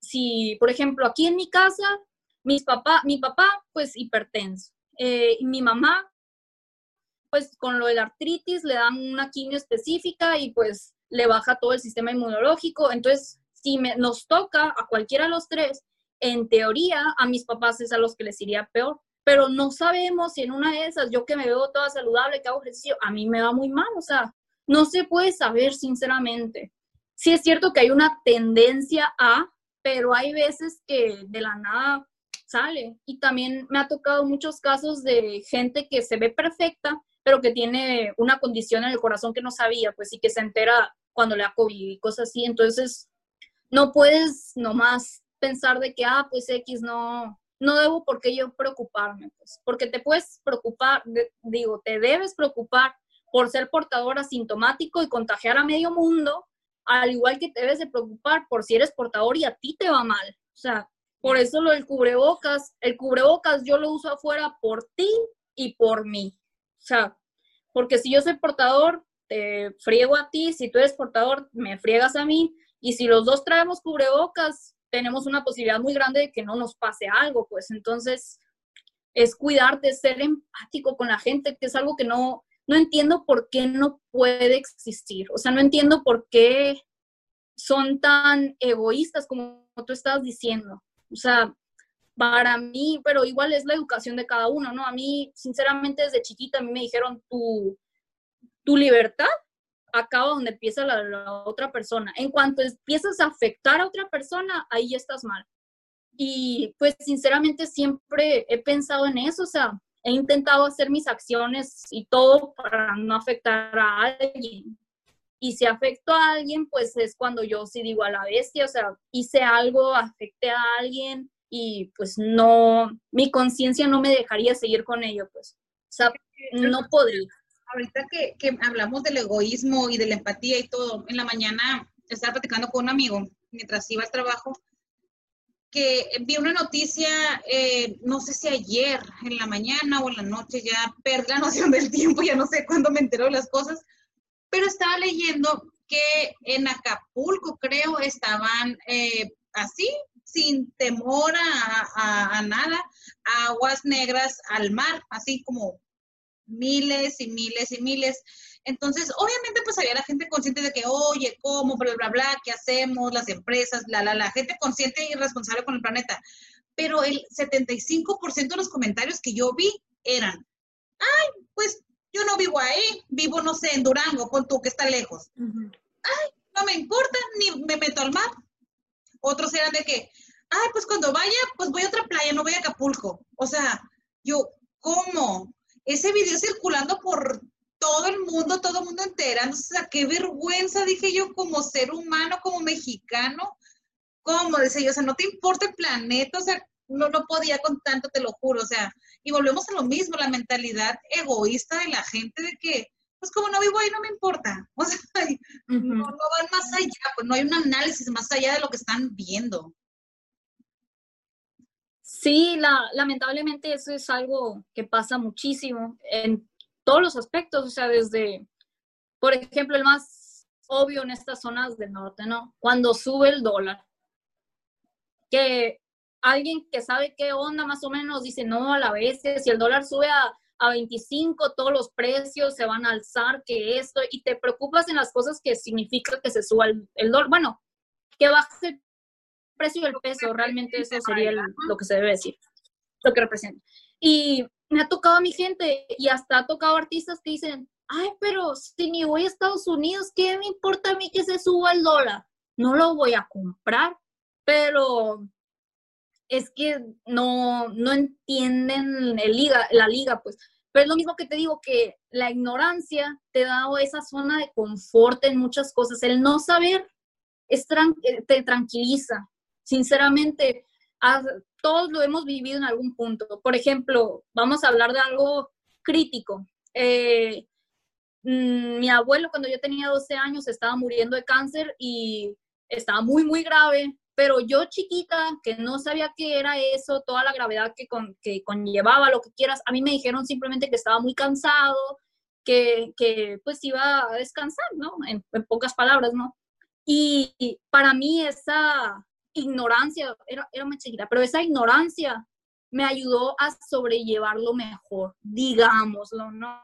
si por ejemplo, aquí en mi casa, mis papá, mi papá, pues hipertenso. Eh, y mi mamá, pues con lo de la artritis, le dan una quimio específica y pues le baja todo el sistema inmunológico. Entonces, si me, nos toca a cualquiera de los tres, en teoría a mis papás es a los que les iría peor. Pero no sabemos si en una de esas, yo que me veo toda saludable, que hago ejercicio, a mí me va muy mal. O sea, no se puede saber sinceramente. Sí es cierto que hay una tendencia a, pero hay veces que de la nada sale. Y también me ha tocado muchos casos de gente que se ve perfecta, pero que tiene una condición en el corazón que no sabía, pues sí que se entera cuando le da COVID y cosas así. Entonces, no puedes nomás pensar de que, ah, pues X no, no debo por qué yo preocuparme, pues, porque te puedes preocupar, digo, te debes preocupar por ser portador asintomático y contagiar a medio mundo, al igual que te debes de preocupar por si eres portador y a ti te va mal. O sea, por eso lo del cubrebocas, el cubrebocas yo lo uso afuera por ti y por mí. O sea, porque si yo soy portador, te friego a ti, si tú eres portador, me friegas a mí, y si los dos traemos cubrebocas, tenemos una posibilidad muy grande de que no nos pase algo, pues entonces es cuidarte, ser empático con la gente, que es algo que no, no entiendo por qué no puede existir. O sea, no entiendo por qué son tan egoístas como tú estás diciendo. O sea, para mí, pero igual es la educación de cada uno, ¿no? A mí, sinceramente, desde chiquita a mí me dijeron, tu, tu libertad acaba donde empieza la, otra persona. En cuanto empiezas a afectar a otra persona, ahí ya estás mal. Y pues sinceramente siempre he pensado en eso, o sea, he intentado hacer mis acciones y todo para no afectar a alguien. Y si afecto a alguien, pues es cuando yo sí digo a la bestia, o sea, hice algo, afecté a alguien y pues no, mi conciencia no me dejaría seguir con ello, pues. O no podría. Ahorita que, que hablamos del egoísmo y de la empatía y todo, en la mañana estaba platicando con un amigo mientras iba al trabajo que vi una noticia, eh, no sé si ayer, en la mañana o en la noche, ya perdí la noción del tiempo, ya no sé cuándo me entero de las cosas, pero estaba leyendo que en Acapulco, creo, estaban eh, así, sin temor a, a, nada, aguas negras al mar, así como miles y miles y miles. Entonces, obviamente, pues había la gente consciente de que, oye, ¿cómo? Bla, bla, bla, ¿qué hacemos? Las empresas, la, la, la gente consciente y responsable con el planeta. Pero el 75% de los comentarios que yo vi eran, ay, pues yo no vivo ahí, vivo, no sé, en Durango, con tú que está lejos. Ay, no me importa, ni me meto al mar. Otros eran de que, ay, pues cuando vaya, pues voy a otra playa, no voy a Acapulco. O sea, yo, ¿cómo? Ese video circulando por todo el mundo, todo el mundo enterándose, o sea, qué vergüenza, dije yo, como ser humano, como mexicano, ¿cómo? Decía yo, o sea, no te importa el planeta, o sea, no, no podía con tanto, te lo juro, o sea, y volvemos a lo mismo, la mentalidad egoísta de la gente de que, pues como no vivo ahí, no me importa, o sea, no, no van más allá, pues no hay un análisis más allá de lo que están viendo. Sí, la, lamentablemente eso es algo que pasa muchísimo en todos los aspectos, o sea, desde, por ejemplo, el más obvio en estas zonas del norte, ¿no? Cuando sube el dólar, que alguien que sabe qué onda más o menos dice, no, a la vez, si el dólar sube a, a 25, todos los precios se van a alzar, que esto, y te preocupas en las cosas que significa que se suba el, el dólar, bueno, que baje el precio del peso, realmente eso sería lo que se debe decir, lo que representa. Y me ha tocado a mi gente y hasta ha tocado artistas que dicen, ay, pero si ni voy a Estados Unidos, ¿qué me importa a mí que se suba el dólar? No lo voy a comprar, pero es que no, no entienden el liga, la liga, pues. Pero es lo mismo que te digo, que la ignorancia te da esa zona de confort en muchas cosas. El no saber es eh, te tranquiliza. Sinceramente, todos lo hemos vivido en algún punto. Por ejemplo, vamos a hablar de algo crítico. Eh, mm, mi abuelo cuando yo tenía 12 años estaba muriendo de cáncer y estaba muy, muy grave, pero yo chiquita, que no sabía qué era eso, toda la gravedad que, que conllevaba, lo que quieras, a mí me dijeron simplemente que estaba muy cansado, que, que pues iba a descansar, ¿no? En, en pocas palabras, ¿no? Y, y para mí esa, ignorancia, era, era muy chiquita, pero esa ignorancia me ayudó a sobrellevarlo mejor, digámoslo, ¿no?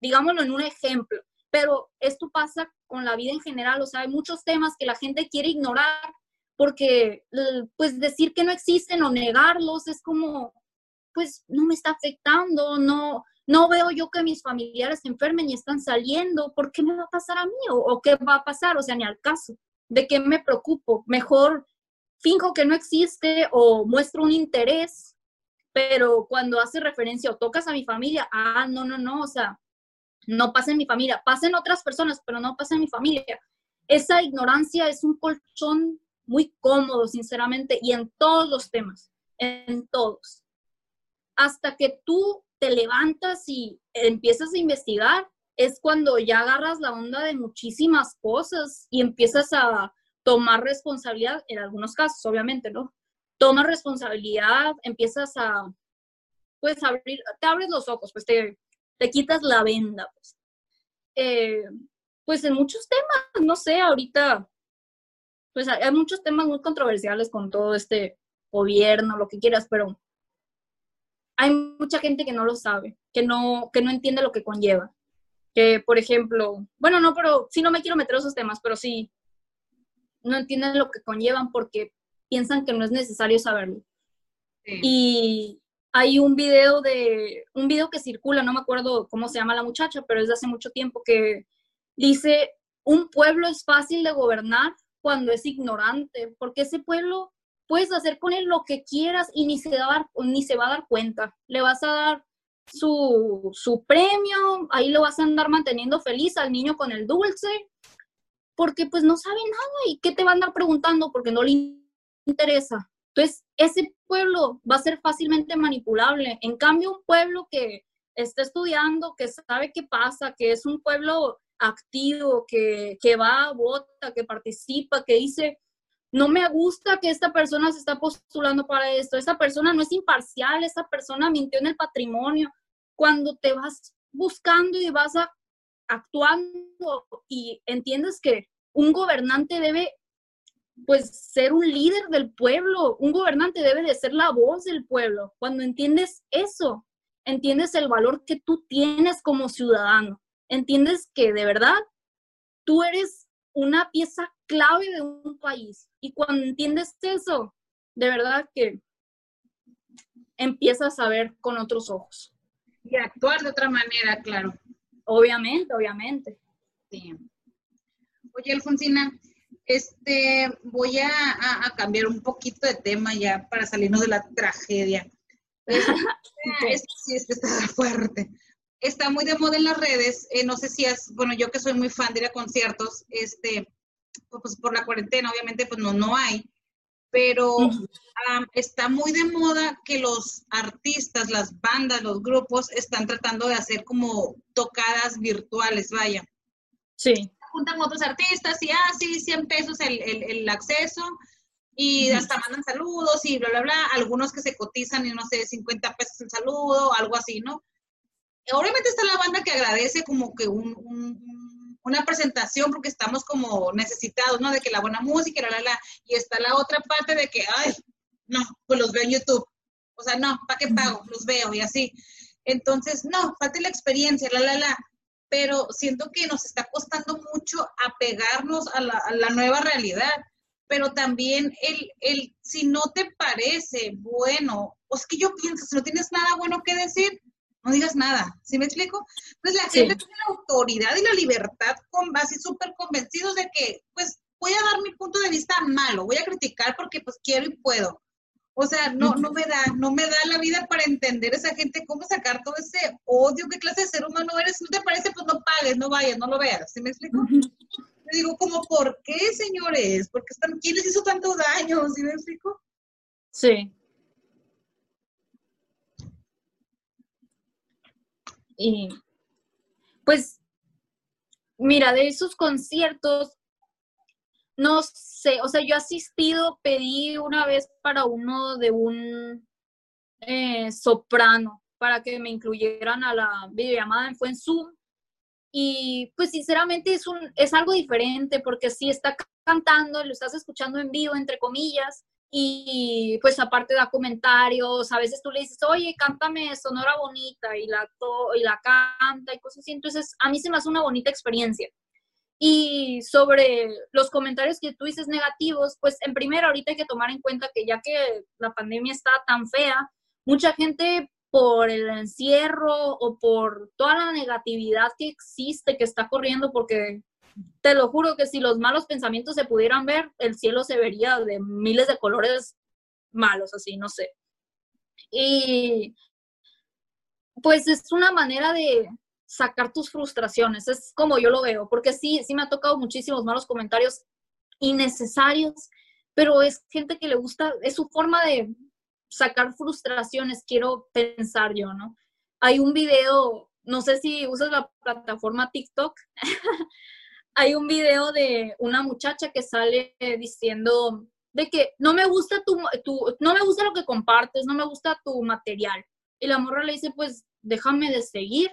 Digámoslo en un ejemplo, pero esto pasa con la vida en general, o sea, hay muchos temas que la gente quiere ignorar porque, pues, decir que no existen o negarlos es como, pues, no me está afectando, no, no veo yo que mis familiares se enfermen y están saliendo, ¿por qué me va a pasar a mí? ¿O, o qué va a pasar? O sea, ni al caso. ¿De qué me preocupo? Mejor finjo que no existe o muestro un interés, pero cuando hace referencia o tocas a mi familia, ah, no, no, no, o sea, no pasa en mi familia, pasa en otras personas, pero no pasa en mi familia. Esa ignorancia es un colchón muy cómodo, sinceramente, y en todos los temas, en todos. Hasta que tú te levantas y empiezas a investigar, es cuando ya agarras la onda de muchísimas cosas y empiezas a tomar responsabilidad, en algunos casos, obviamente, ¿no? Tomas responsabilidad, empiezas a, pues, abrir, te abres los ojos, pues, te, te quitas la venda, pues. Eh, pues en muchos temas, no sé, ahorita, pues hay muchos temas muy controversiales con todo este gobierno, lo que quieras, pero hay mucha gente que no lo sabe, que no, que no entiende lo que conlleva. Que, por ejemplo, bueno, no, pero sí no me quiero meter a esos temas, pero sí, no entienden lo que conllevan porque piensan que no es necesario saberlo. Y hay un video de, un video que circula, no me acuerdo cómo se llama la muchacha, pero es de hace mucho tiempo, que dice, un pueblo es fácil de gobernar cuando es ignorante, porque ese pueblo puedes hacer con él lo que quieras y ni se, va ni se va a dar cuenta. Le vas a dar su, su premio, ahí lo vas a andar manteniendo feliz al niño con el dulce porque pues no sabe nada y qué te va a andar preguntando porque no le interesa. Entonces, ese pueblo va a ser fácilmente manipulable. En cambio, un pueblo que está estudiando, que sabe qué pasa, que es un pueblo activo, que, que va, vota, que participa, que dice, no me gusta que esta persona se está postulando para esto, esta persona no es imparcial, esta persona mintió en el patrimonio. Cuando te vas buscando y vas actuando y entiendes que un gobernante debe pues ser un líder del pueblo, un gobernante debe de ser la voz del pueblo. Cuando entiendes eso, entiendes el valor que tú tienes como ciudadano, entiendes que de verdad tú eres una pieza clave de un país. Y cuando entiendes eso, de verdad que empiezas a ver con otros ojos. Y actuar de otra manera, claro. Obviamente, obviamente. Sí. Oye, Alfonsina, este, voy a, cambiar un poquito de tema ya para salirnos de la tragedia. Este, sí, este está fuerte. Está muy de moda en las redes. Eh, no sé si es, bueno, yo que soy muy fan de ir a conciertos, este, pues por la cuarentena, obviamente, pues no, no hay. Pero está muy de moda que los artistas, las bandas, los grupos están tratando de hacer como tocadas virtuales, vaya. Sí juntan otros artistas y, ah, sí, 100 pesos el, el, acceso y hasta mandan saludos y bla, bla, bla. Algunos que se cotizan y no sé, 50 pesos el saludo, algo así, ¿no? Obviamente está la banda que agradece como que un, una presentación porque estamos como necesitados, ¿no? De que la buena música, la, la, la. Y está la otra parte de que, ay, no, pues los veo en YouTube. O sea, no, ¿para qué pago? Los veo y así. Entonces, no, falta la experiencia, la, la, la pero siento que nos está costando mucho apegarnos a la, a la nueva realidad. Pero también el, el, si no te parece bueno, o es que yo pienso, si no tienes nada bueno que decir, no digas nada, ¿sí me explico? Pues la gente tiene la autoridad y la libertad con base súper convencidos de que, pues, voy a dar mi punto de vista malo, voy a criticar porque pues quiero y puedo. O sea, no, no me da, no me da la vida para entender esa gente cómo sacar todo ese odio, qué clase de ser humano eres. Si no te parece, pues no pagues, no vayas, no lo veas. ¿Sí me explico? Le digo, como, ¿por qué, señores? Porque están, ¿quién les hizo tanto daño? ¿Sí me explico? Sí. Y pues, mira, de esos conciertos, no sé, o sea, yo he asistido, pedí una vez para uno de un eh, soprano para que me incluyeran a la videollamada, en Zoom. Y pues sinceramente es, un, es algo diferente porque si está cantando, lo estás escuchando en vivo, entre comillas, y pues aparte da comentarios, a veces tú le dices, oye, cántame Sonora Bonita y la, y la canta y cosas así, entonces a mí se me hace una bonita experiencia. Y sobre los comentarios que tú dices negativos, pues en primera ahorita hay que tomar en cuenta que ya que la pandemia está tan fea, mucha gente por el encierro o por toda la negatividad que existe, que está corriendo, porque te lo juro que si los malos pensamientos se pudieran ver, el cielo se vería de miles de colores malos, así, no sé. Y pues es una manera de, sacar tus frustraciones, es como yo lo veo, porque sí, sí me ha tocado muchísimos malos comentarios innecesarios, pero es gente que le gusta, es su forma de sacar frustraciones, quiero pensar yo, ¿no? Hay un video, no sé si usas la plataforma TikTok, hay un video de una muchacha que sale diciendo de que no me gusta tu, no me gusta lo que compartes, no me gusta tu material. Y la morra le dice, pues déjame de seguir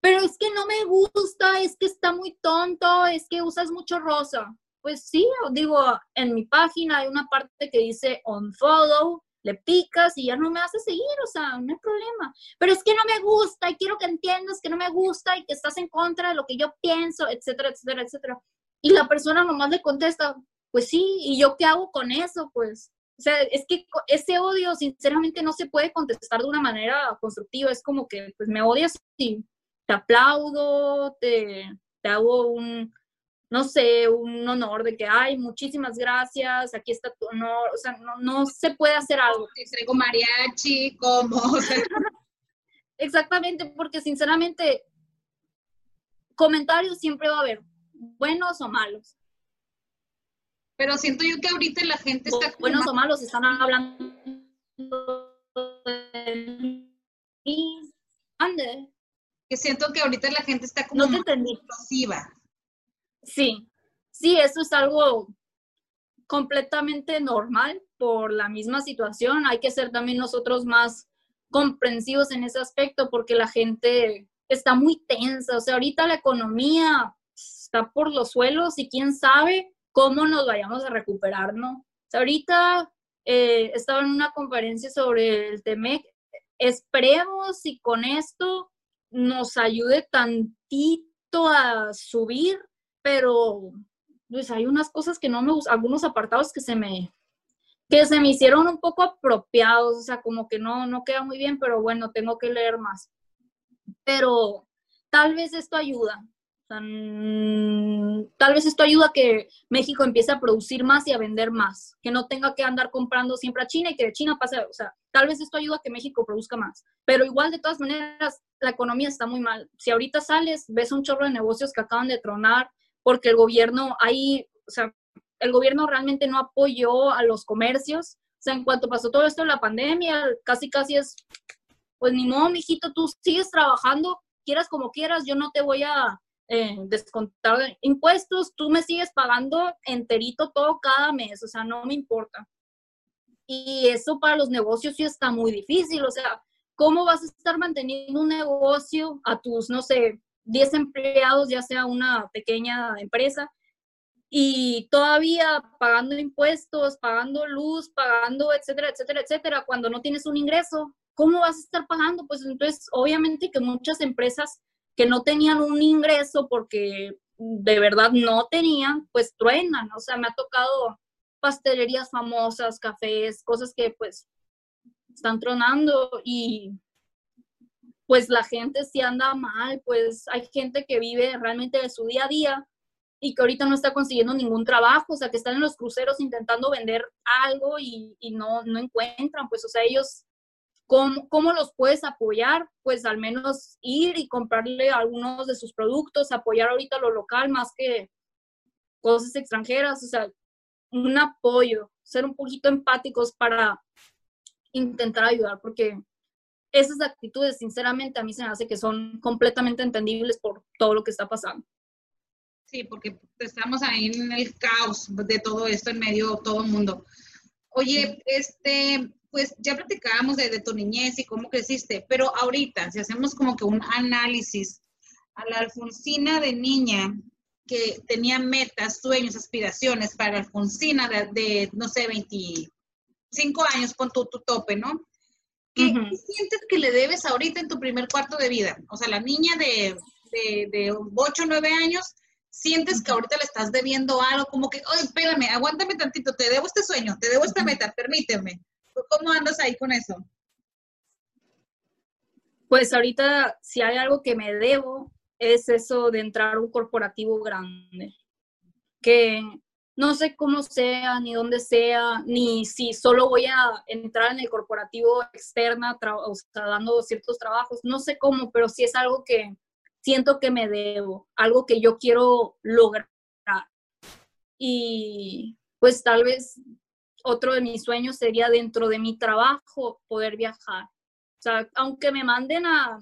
pero es que no me gusta, es que está muy tonto, es que usas mucho rosa. Pues sí, digo, en mi página hay una parte que dice unfollow, le picas y ya no me hace seguir, o sea, no hay problema. Pero es que no me gusta y quiero que entiendas que no me gusta y que estás en contra de lo que yo pienso, etcétera, etcétera, etcétera. Y la persona nomás le contesta, pues sí, ¿y yo qué hago con eso? Pues, o sea, es que ese odio, sinceramente, no se puede contestar de una manera constructiva. Es como que, pues, me odias y te aplaudo, te, hago un, no sé, un honor de que, ay, muchísimas gracias, aquí está tu honor, o sea, no, se puede hacer algo. Te traigo mariachi, ¿cómo? Exactamente, porque sinceramente, comentarios siempre va a haber, buenos o malos. Pero siento yo que ahorita la gente está... Buenos o malos están hablando y ande que siento que ahorita la gente está como no explosiva. Sí, sí, eso es algo completamente normal por la misma situación. Hay que ser también nosotros más comprensivos en ese aspecto porque la gente está muy tensa. O sea, ahorita la economía está por los suelos y quién sabe cómo nos vayamos a recuperar, ¿no? O sea, ahorita eh, estaba en una conferencia sobre el TEMEC. Esperemos y con esto nos ayude tantito a subir, pero pues hay unas cosas que no me gustan, algunos apartados que se me que se me hicieron un poco apropiados, o sea, como que no, no queda muy bien, pero bueno, tengo que leer más. Pero tal vez esto ayuda, tal vez esto ayuda a que México empiece a producir más y a vender más, que no tenga que andar comprando siempre a China y que de China pase, o sea, tal vez esto ayuda a que México produzca más. Pero igual, de todas maneras, la economía está muy mal. Si ahorita sales, ves un chorro de negocios que acaban de tronar porque el gobierno ahí, o sea, el gobierno realmente no apoyó a los comercios. O sea, en cuanto pasó todo esto de la pandemia, casi casi es, pues ni modo, mijito, tú sigues trabajando, quieras como quieras, yo no te voy a eh, descontar impuestos, tú me sigues pagando enterito todo cada mes, o sea, no me importa. Y eso para los negocios sí está muy difícil, o sea, ¿cómo vas a estar manteniendo un negocio a tus, no sé, 10 empleados, ya sea una pequeña empresa, y todavía pagando impuestos, pagando luz, pagando, etcétera, etcétera, etcétera, cuando no tienes un ingreso, ¿cómo vas a estar pagando? Pues entonces, obviamente que muchas empresas que no tenían un ingreso porque de verdad no tenían, pues truenan. O sea, me ha tocado pastelerías famosas, cafés, cosas que pues están tronando y pues la gente sí anda mal, pues hay gente que vive realmente de su día a día y que ahorita no está consiguiendo ningún trabajo, o sea, que están en los cruceros intentando vender algo y, no, no encuentran, pues, o sea, ellos ¿Cómo, los puedes apoyar? Pues al menos ir y comprarle algunos de sus productos, apoyar ahorita lo local más que cosas extranjeras, o sea, un apoyo, ser un poquito empáticos para intentar ayudar, porque esas actitudes, sinceramente, a mí se me hace que son completamente entendibles por todo lo que está pasando. Sí, porque estamos ahí en el caos de todo esto en medio de todo el mundo. Oye, este, pues ya platicábamos de, tu niñez y cómo creciste, pero ahorita, si hacemos como que un análisis a la Alfonsina de niña que tenía metas, sueños, aspiraciones para la Alfonsina de, no sé, 25 años, con tu, tu tope, ¿no? ¿Qué, sientes que le debes ahorita en tu primer cuarto de vida? O sea, la niña de, de, de 8 o 9 años, sientes que ahorita le estás debiendo algo, como que, oye, espérame, aguántame tantito, te debo este sueño, te debo esta meta, permíteme. ¿Cómo andas ahí con eso? Pues ahorita, si hay algo que me debo, es eso de entrar a un corporativo grande. Que no sé cómo sea, ni dónde sea, ni si solo voy a entrar en el corporativo externa, dando ciertos trabajos, no sé cómo, pero sí es algo que siento que me debo, algo que yo quiero lograr. Y pues tal vez otro de mis sueños sería dentro de mi trabajo poder viajar. O sea, aunque me manden a,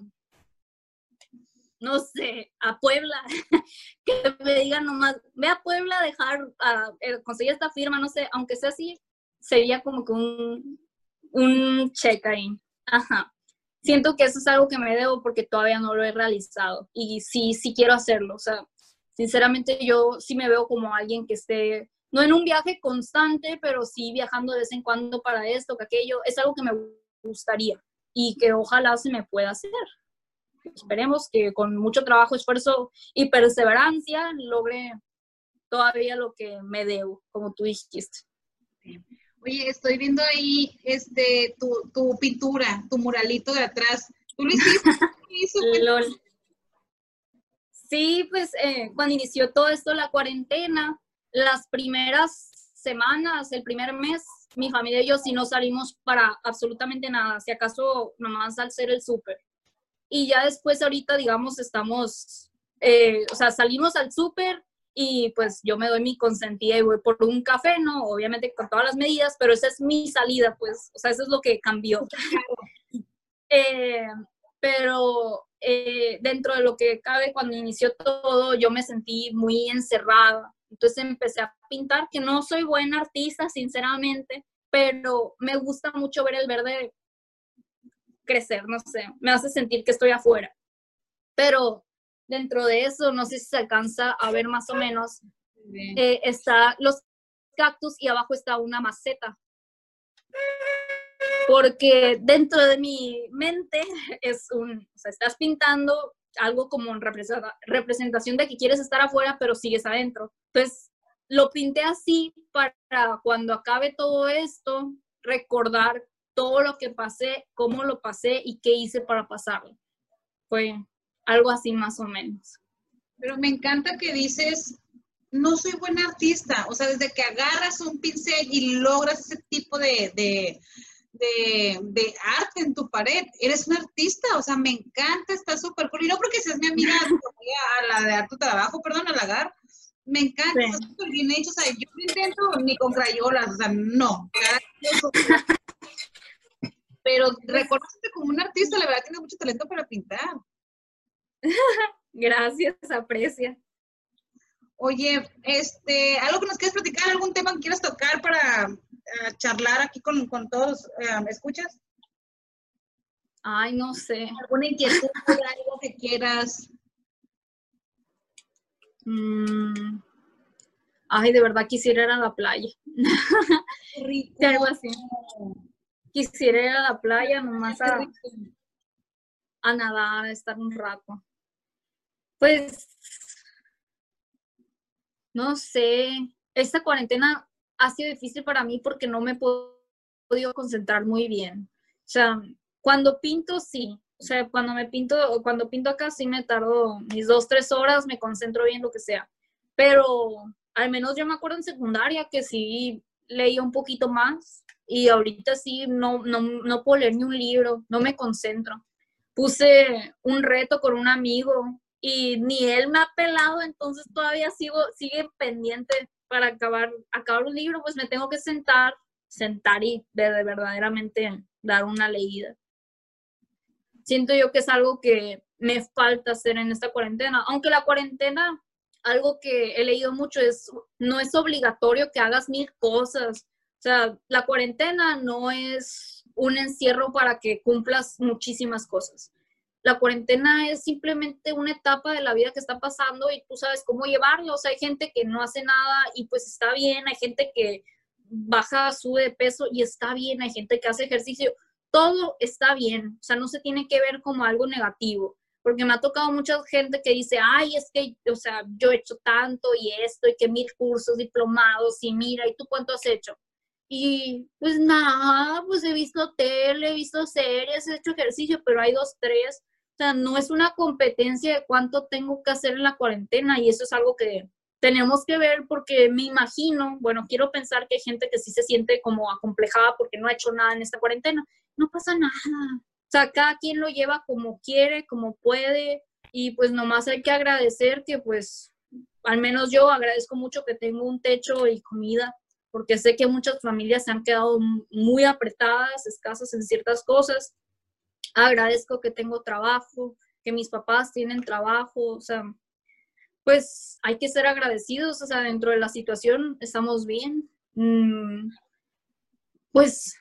no sé, a Puebla, que me digan nomás, ve a Puebla dejar, a, eh, conseguir esta firma, no sé, aunque sea así, sería como que un, un check ahí. Ajá. Siento que eso es algo que me debo porque todavía no lo he realizado y sí, sí quiero hacerlo. O sea, sinceramente yo sí me veo como alguien que esté no en un viaje constante, pero sí viajando de vez en cuando para esto, que aquello, es algo que me gustaría y que ojalá se me pueda hacer. Esperemos que con mucho trabajo, esfuerzo y perseverancia logre todavía lo que me debo, como tú dijiste. Oye, estoy viendo ahí este, tu, pintura, tu muralito de atrás. ¿Tú lo hiciste? Sí, pues eh, cuando inició todo esto, la cuarentena, las primeras semanas, el primer mes, mi familia y yo sí no salimos para absolutamente nada, si acaso nomás al ser el súper. Y ya después ahorita, digamos, estamos, eh, o sea, salimos al súper y pues yo me doy mi consentida y voy por un café, ¿no? Obviamente con todas las medidas, pero esa es mi salida, pues, o sea, eso es lo que cambió. eh, pero eh, dentro de lo que cabe, cuando inició todo, yo me sentí muy encerrada Entonces empecé a pintar, que no soy buena artista, sinceramente, pero me gusta mucho ver el verde crecer, no sé, me hace sentir que estoy afuera. Pero dentro de eso, no sé si se alcanza a ver más o menos, eh, está los cactus y abajo está una maceta. Porque dentro de mi mente es un, o sea, estás pintando algo como en representación de que quieres estar afuera, pero sigues adentro. Entonces, lo pinté así para cuando acabe todo esto, recordar todo lo que pasé, cómo lo pasé y qué hice para pasarlo. Fue algo así más o menos. Pero me encanta que dices, no soy buena artista, o sea, desde que agarras un pincel y logras ese tipo de, de, de, arte en tu pared, eres un artista, o sea, me encanta, está súper cool. Y no porque seas mi amiga, a la de tu trabajo, perdón, a la me encanta, está súper bien hecho, o sea, yo no intento ni con crayolas, o sea, no. Pero reconocete como un artista, la verdad tiene mucho talento para pintar. Gracias, aprecia. Oye, este, algo que nos quieras platicar, algún tema que quieras tocar para eh, charlar aquí con, con todos, ¿me eh, escuchas? Ay, no sé. ¿Alguna inquietud, algo que quieras? Mm. Ay, de verdad quisiera ir a la playa. Rico. algo así. Quisiera ir a la playa nomás a, a nadar, a estar un rato. Pues, no sé, esta cuarentena ha sido difícil para mí porque no me he podido concentrar muy bien. O sea, cuando pinto, sí. O sea, cuando me pinto, cuando pinto acá sí me tardo mis dos, tres horas, me concentro bien, lo que sea. Pero al menos yo me acuerdo en secundaria que sí leía un poquito más y ahorita sí no, no, no puedo leer ni un libro, no me concentro. Puse un reto con un amigo y ni él me ha pelado, entonces todavía sigo, sigue pendiente para acabar, acabar un libro, pues me tengo que sentar, sentar y de verdaderamente dar una leída. Siento yo que es algo que me falta hacer en esta cuarentena, aunque la cuarentena, algo que he leído mucho es, no es obligatorio que hagas mil cosas, o sea, la cuarentena no es un encierro para que cumplas muchísimas cosas. La cuarentena es simplemente una etapa de la vida que está pasando y tú sabes cómo llevarlo. O sea, hay gente que no hace nada y pues está bien, hay gente que baja, sube de peso y está bien, hay gente que hace ejercicio, todo está bien. O sea, no se tiene que ver como algo negativo porque me ha tocado mucha gente que dice, ay, es que, o sea, yo he hecho tanto y esto y que mil cursos diplomados y mira, ¿y tú cuánto has hecho? Y pues nada, pues he visto tele, he visto series, he hecho ejercicio, pero hay dos, tres. O sea, no es una competencia de cuánto tengo que hacer en la cuarentena y eso es algo que tenemos que ver porque me imagino, bueno, quiero pensar que hay gente que sí se siente como acomplejada porque no ha hecho nada en esta cuarentena. No pasa nada. O sea, cada quien lo lleva como quiere, como puede y pues nomás hay que agradecer que pues al menos yo agradezco mucho que tengo un techo y comida porque sé que muchas familias se han quedado muy apretadas, escasas en ciertas cosas. Agradezco que tengo trabajo, que mis papás tienen trabajo, o sea, pues hay que ser agradecidos, o sea, dentro de la situación estamos bien. Mm, pues,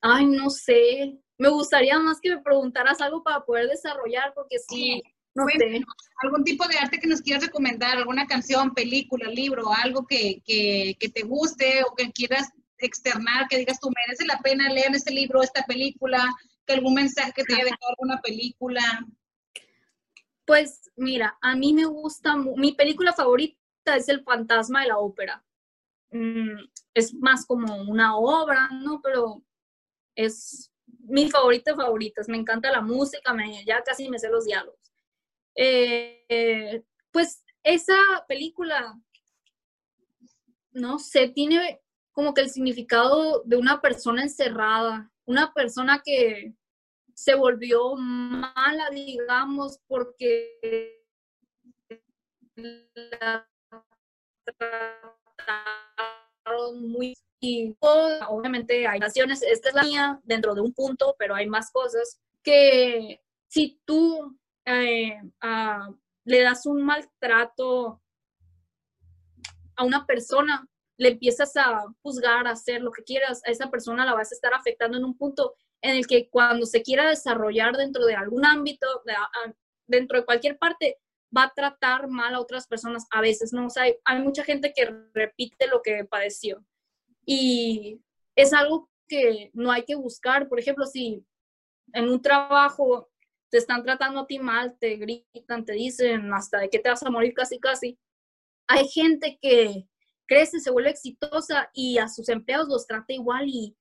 ay, no sé, me gustaría más que me preguntaras algo para poder desarrollar, porque sí, no sé. ¿Algún tipo de arte que nos quieras recomendar? ¿Alguna canción, película, libro, algo que, te guste o que quieras externar, que digas tú merece la pena leer este libro, esta película, que algún mensaje que te haya dejado alguna película? Pues mira, a mí me gusta, mi película favorita es El fantasma de la ópera. Mm, es más como una obra, ¿no? Pero es mi favorita favorita. Me encanta la música, me, ya casi me sé los diálogos. Eh, pues esa película, no sé, tiene como que el significado de una persona encerrada, una persona que se volvió mala, digamos, porque la trataron muy y obviamente hay naciones, esta es la mía dentro de un punto, pero hay más cosas que si tú eh, le das un maltrato a una persona le empiezas a juzgar, a hacer lo que quieras, a esa persona la vas a estar afectando en un punto en el que cuando se quiera desarrollar dentro de algún ámbito, dentro de cualquier parte, va a tratar mal a otras personas a veces, ¿no? O hay mucha gente que repite lo que padeció. Y es algo que no hay que buscar. Por ejemplo, si en un trabajo te están tratando a ti mal, te gritan, te dicen hasta de que te vas a morir casi, casi. Hay gente que crece, se vuelve exitosa y a sus empleados los trata igual y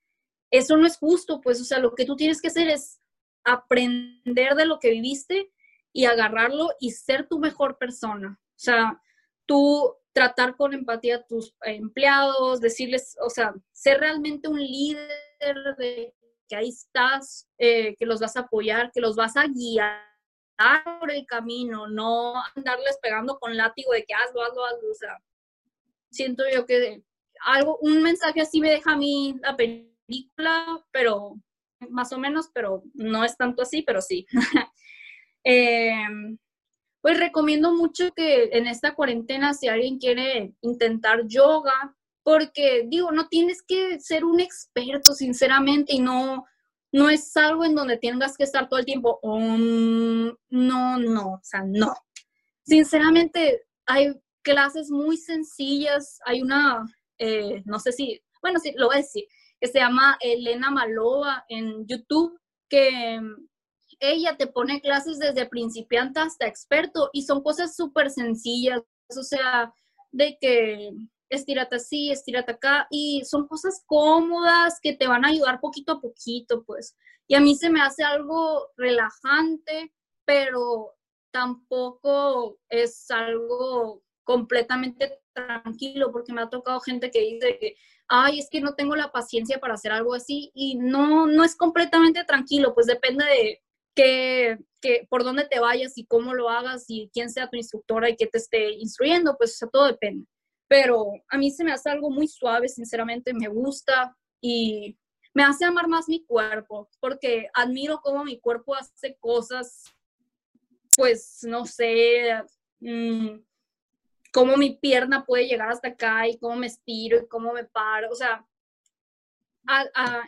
eso no es justo, pues, o sea, lo que tú tienes que hacer es aprender de lo que viviste y agarrarlo y ser tu mejor persona. O sea, tú tratar con empatía a tus empleados, decirles, o sea, ser realmente un líder de que ahí estás, eh, que los vas a apoyar, que los vas a guiar por el camino, no andarles pegando con látigo de que hazlo, hazlo, hazlo. O sea, siento yo que algo, un mensaje así me deja a mí la película, pero más o menos, pero no es tanto así, pero sí. Em, pues recomiendo mucho que en esta cuarentena, si alguien quiere intentar yoga, porque digo, no tienes que ser un experto, sinceramente, y no, no es algo en donde tengas que estar todo el tiempo, no, no, o sea, no. Sinceramente, hay clases muy sencillas, hay una, eh, no sé si, bueno, sí, lo voy a decir, que se llama Elena Malova en YouTube, que ella te pone clases desde principiante hasta experto y son cosas súper sencillas, o sea, de que estírate así, estírate acá, y son cosas cómodas que te van a ayudar poquito a poquito, pues. Y a mí se me hace algo relajante, pero tampoco es algo completamente tranquilo, porque me ha tocado gente que dice que, ay, es que no tengo la paciencia para hacer algo así, y no, no es completamente tranquilo, pues depende de que, que, por dónde te vayas y cómo lo hagas y quién sea tu instructora y qué te esté instruyendo, pues o sea, todo depende. Pero a mí se me hace algo muy suave, sinceramente, me gusta y me hace amar más mi cuerpo, porque admiro cómo mi cuerpo hace cosas, pues, no sé, mm, cómo mi pierna puede llegar hasta acá y cómo me estiro y cómo me paro, o sea,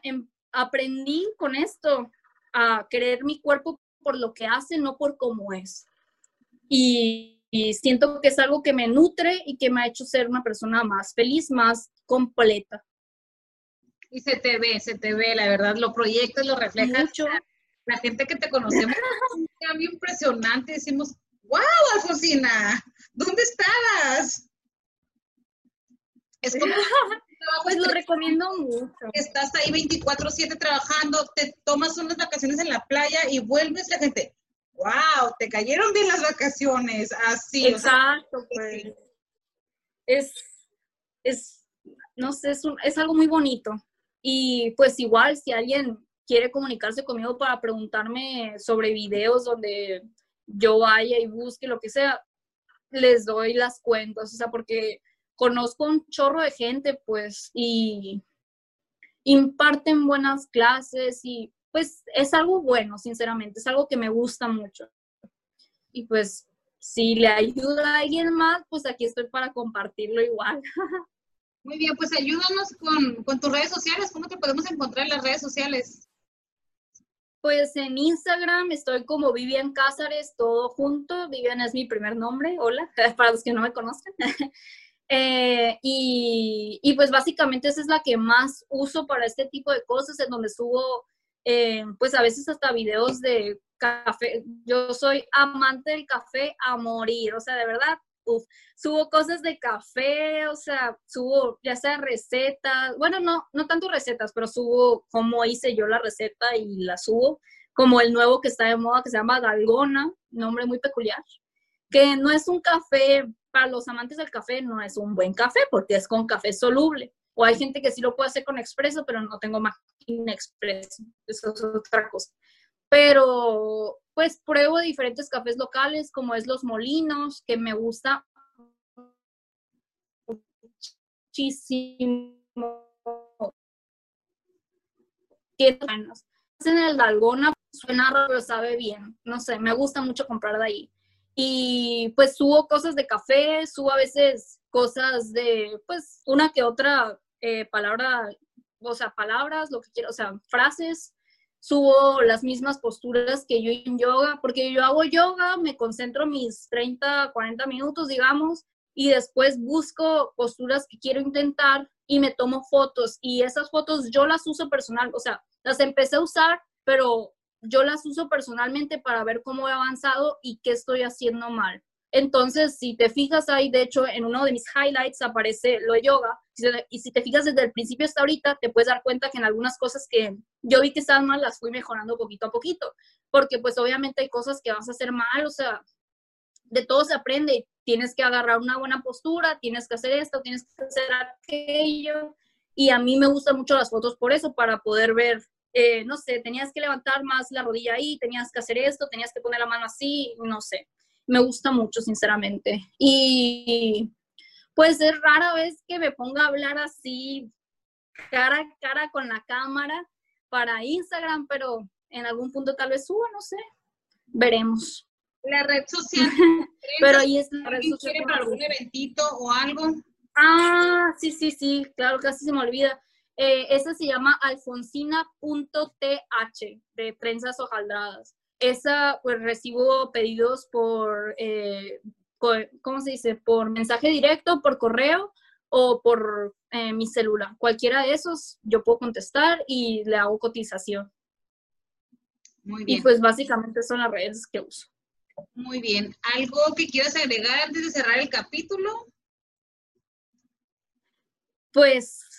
em, aprendí con esto a querer mi cuerpo por lo que hace, no por cómo es. Y y siento que es algo que me nutre y que me ha hecho ser una persona más feliz, más completa. Y se te ve, se te ve, la verdad, lo proyectas, lo reflejas. Mucho. La gente que te conocemos, un cambio impresionante, decimos, wow, Alfonsina, ¿dónde estabas? Es como... pues lo recomiendo mucho. Estás ahí 24/7 trabajando, te tomas unas vacaciones en la playa y vuelves la gente, wow, te cayeron bien las vacaciones, así. Exacto, pues. Es, es, no sé, es, es algo muy bonito. Y pues igual, si alguien quiere comunicarse conmigo para preguntarme sobre videos donde yo vaya y busque lo que sea, les doy las cuentas, o sea, porque conozco un chorro de gente, pues, y imparten buenas clases y pues es algo bueno, sinceramente, es algo que me gusta mucho. Y pues si le ayuda a alguien más, pues aquí estoy para compartirlo igual. Muy bien, pues ayúdanos con, tus redes sociales. ¿Cómo te podemos encontrar en las redes sociales? Pues en Instagram estoy como Vivian Cázares, todo junto. Vivian es mi primer nombre, hola, para los que no me conocen. Eh, y, pues básicamente esa es la que más uso para este tipo de cosas, en donde subo eh, pues a veces hasta videos de café. Yo soy amante del café a morir, o sea, de verdad, subo cosas de café, o sea, subo ya sea recetas, bueno, no, no tanto recetas, pero subo cómo hice yo la receta y la subo, como el nuevo que está de moda que se llama Dalgona, nombre muy peculiar, que no es un café, para los amantes del café no es un buen café porque es con café soluble. O hay gente que sí lo puede hacer con expreso, pero no tengo máquina expreso. Eso es otra cosa. Pero pues pruebo diferentes cafés locales, como es Los Molinos, que me gusta muchísimo. En el Dalgona suena raro, pero sabe bien. No sé, me gusta mucho comprar de ahí. Y pues subo cosas de café, subo a veces cosas de, pues, una que otra eh, palabra, o sea, palabras, lo que quiero, o sea, frases. Subo las mismas posturas que yo en yoga, porque yo hago yoga, me concentro mis 30, 40 minutos, digamos, y después busco posturas que quiero intentar y me tomo fotos y esas fotos yo las uso personal, o sea, las empecé a usar, pero yo las uso personalmente para ver cómo he avanzado y qué estoy haciendo mal. Entonces, si te fijas ahí, de hecho, en uno de mis highlights aparece lo de yoga, y si te fijas desde el principio hasta ahorita, te puedes dar cuenta que en algunas cosas que yo vi que estaban mal, las fui mejorando poquito a poquito, porque pues obviamente hay cosas que vas a hacer mal, o sea, de todo se aprende, tienes que agarrar una buena postura, tienes que hacer esto, tienes que hacer aquello, y a mí me gustan mucho las fotos por eso, para poder ver eh, no sé, tenías que levantar más la rodilla ahí, tenías que hacer esto, tenías que poner la mano así, no sé. Me gusta mucho, sinceramente. Y pues es rara vez que me ponga a hablar así, cara a cara con la cámara para Instagram, pero en algún punto tal vez suba, no sé. Veremos. La red social. pero ahí es la red social. para algún eventito o algo? Ah, sí, sí, sí, claro, casi se me olvida. Eh, esa se llama alfonsina.th, de trenzas hojaldradas. Esa, pues recibo pedidos por, eh, ¿cómo se dice? Por mensaje directo, por correo o por eh, mi celular. Cualquiera de esos yo puedo contestar y le hago cotización. Muy bien. Y pues básicamente son las redes que uso. Muy bien. ¿Algo que quieras agregar antes de cerrar el capítulo? Pues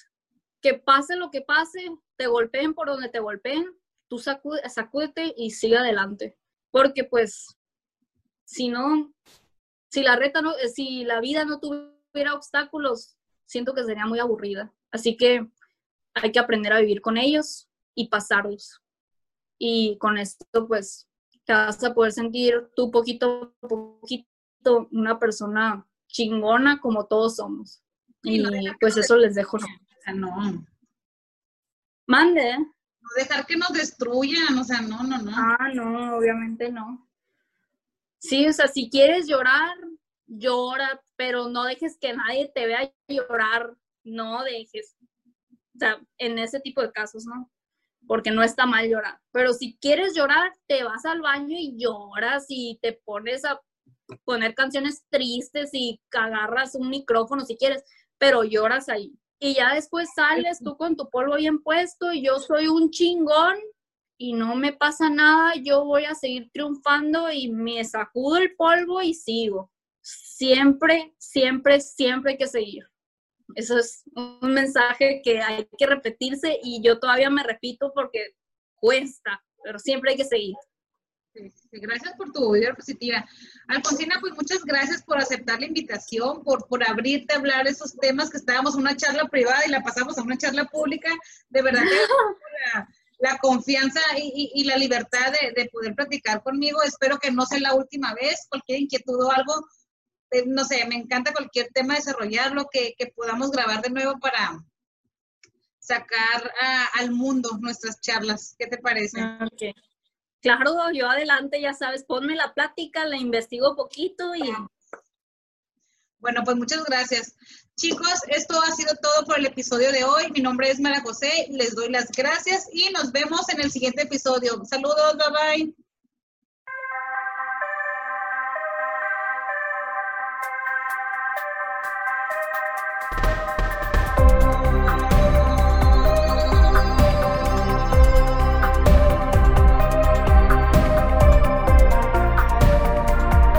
que pase lo que pase, te golpeen por donde te golpeen, tú sacúdete y sigue adelante. Porque pues, si no, si la reta no, si la vida no tuviera obstáculos, siento que sería muy aburrida. Así que hay que aprender a vivir con ellos y pasarlos. Y con esto, pues, te vas a poder sentir tú poquito a poquito una persona chingona como todos somos. Y pues eso les dejo sea, no. Mande. No dejar que nos destruyan, o sea, no, no, no. Ah, no, obviamente no. Sí, o sea, si quieres llorar, llora, pero no dejes que nadie te vea llorar, no dejes. O sea, en ese tipo de casos, ¿no? Porque no está mal llorar. Pero si quieres llorar, te vas al baño y lloras y te pones a poner canciones tristes y agarras un micrófono si quieres, pero lloras ahí y ya después sales tú con tu polvo bien puesto y yo soy un chingón y no me pasa nada, yo voy a seguir triunfando y me sacudo el polvo y sigo. Siempre, siempre, siempre hay que seguir. Eso es un mensaje que hay que repetirse y yo todavía me repito porque cuesta, pero siempre hay que seguir. Gracias por tu vida positiva. Alfonsina, pues muchas gracias por aceptar la invitación, por, por abrirte a hablar esos temas que estábamos en una charla privada y la pasamos a una charla pública. De verdad, la, la confianza y, la libertad de, poder platicar conmigo. Espero que no sea la última vez. Cualquier inquietud o algo, eh, no sé, me encanta cualquier tema desarrollarlo, que, que podamos grabar de nuevo para sacar al mundo nuestras charlas. ¿Qué te parece? Okay. Claro, yo adelante, ya sabes, ponme la plática, la investigo poquito y... Bueno, pues muchas gracias. Chicos, esto ha sido todo por el episodio de hoy. Mi nombre es Mara José, les doy las gracias y nos vemos en el siguiente episodio. Saludos, bye bye.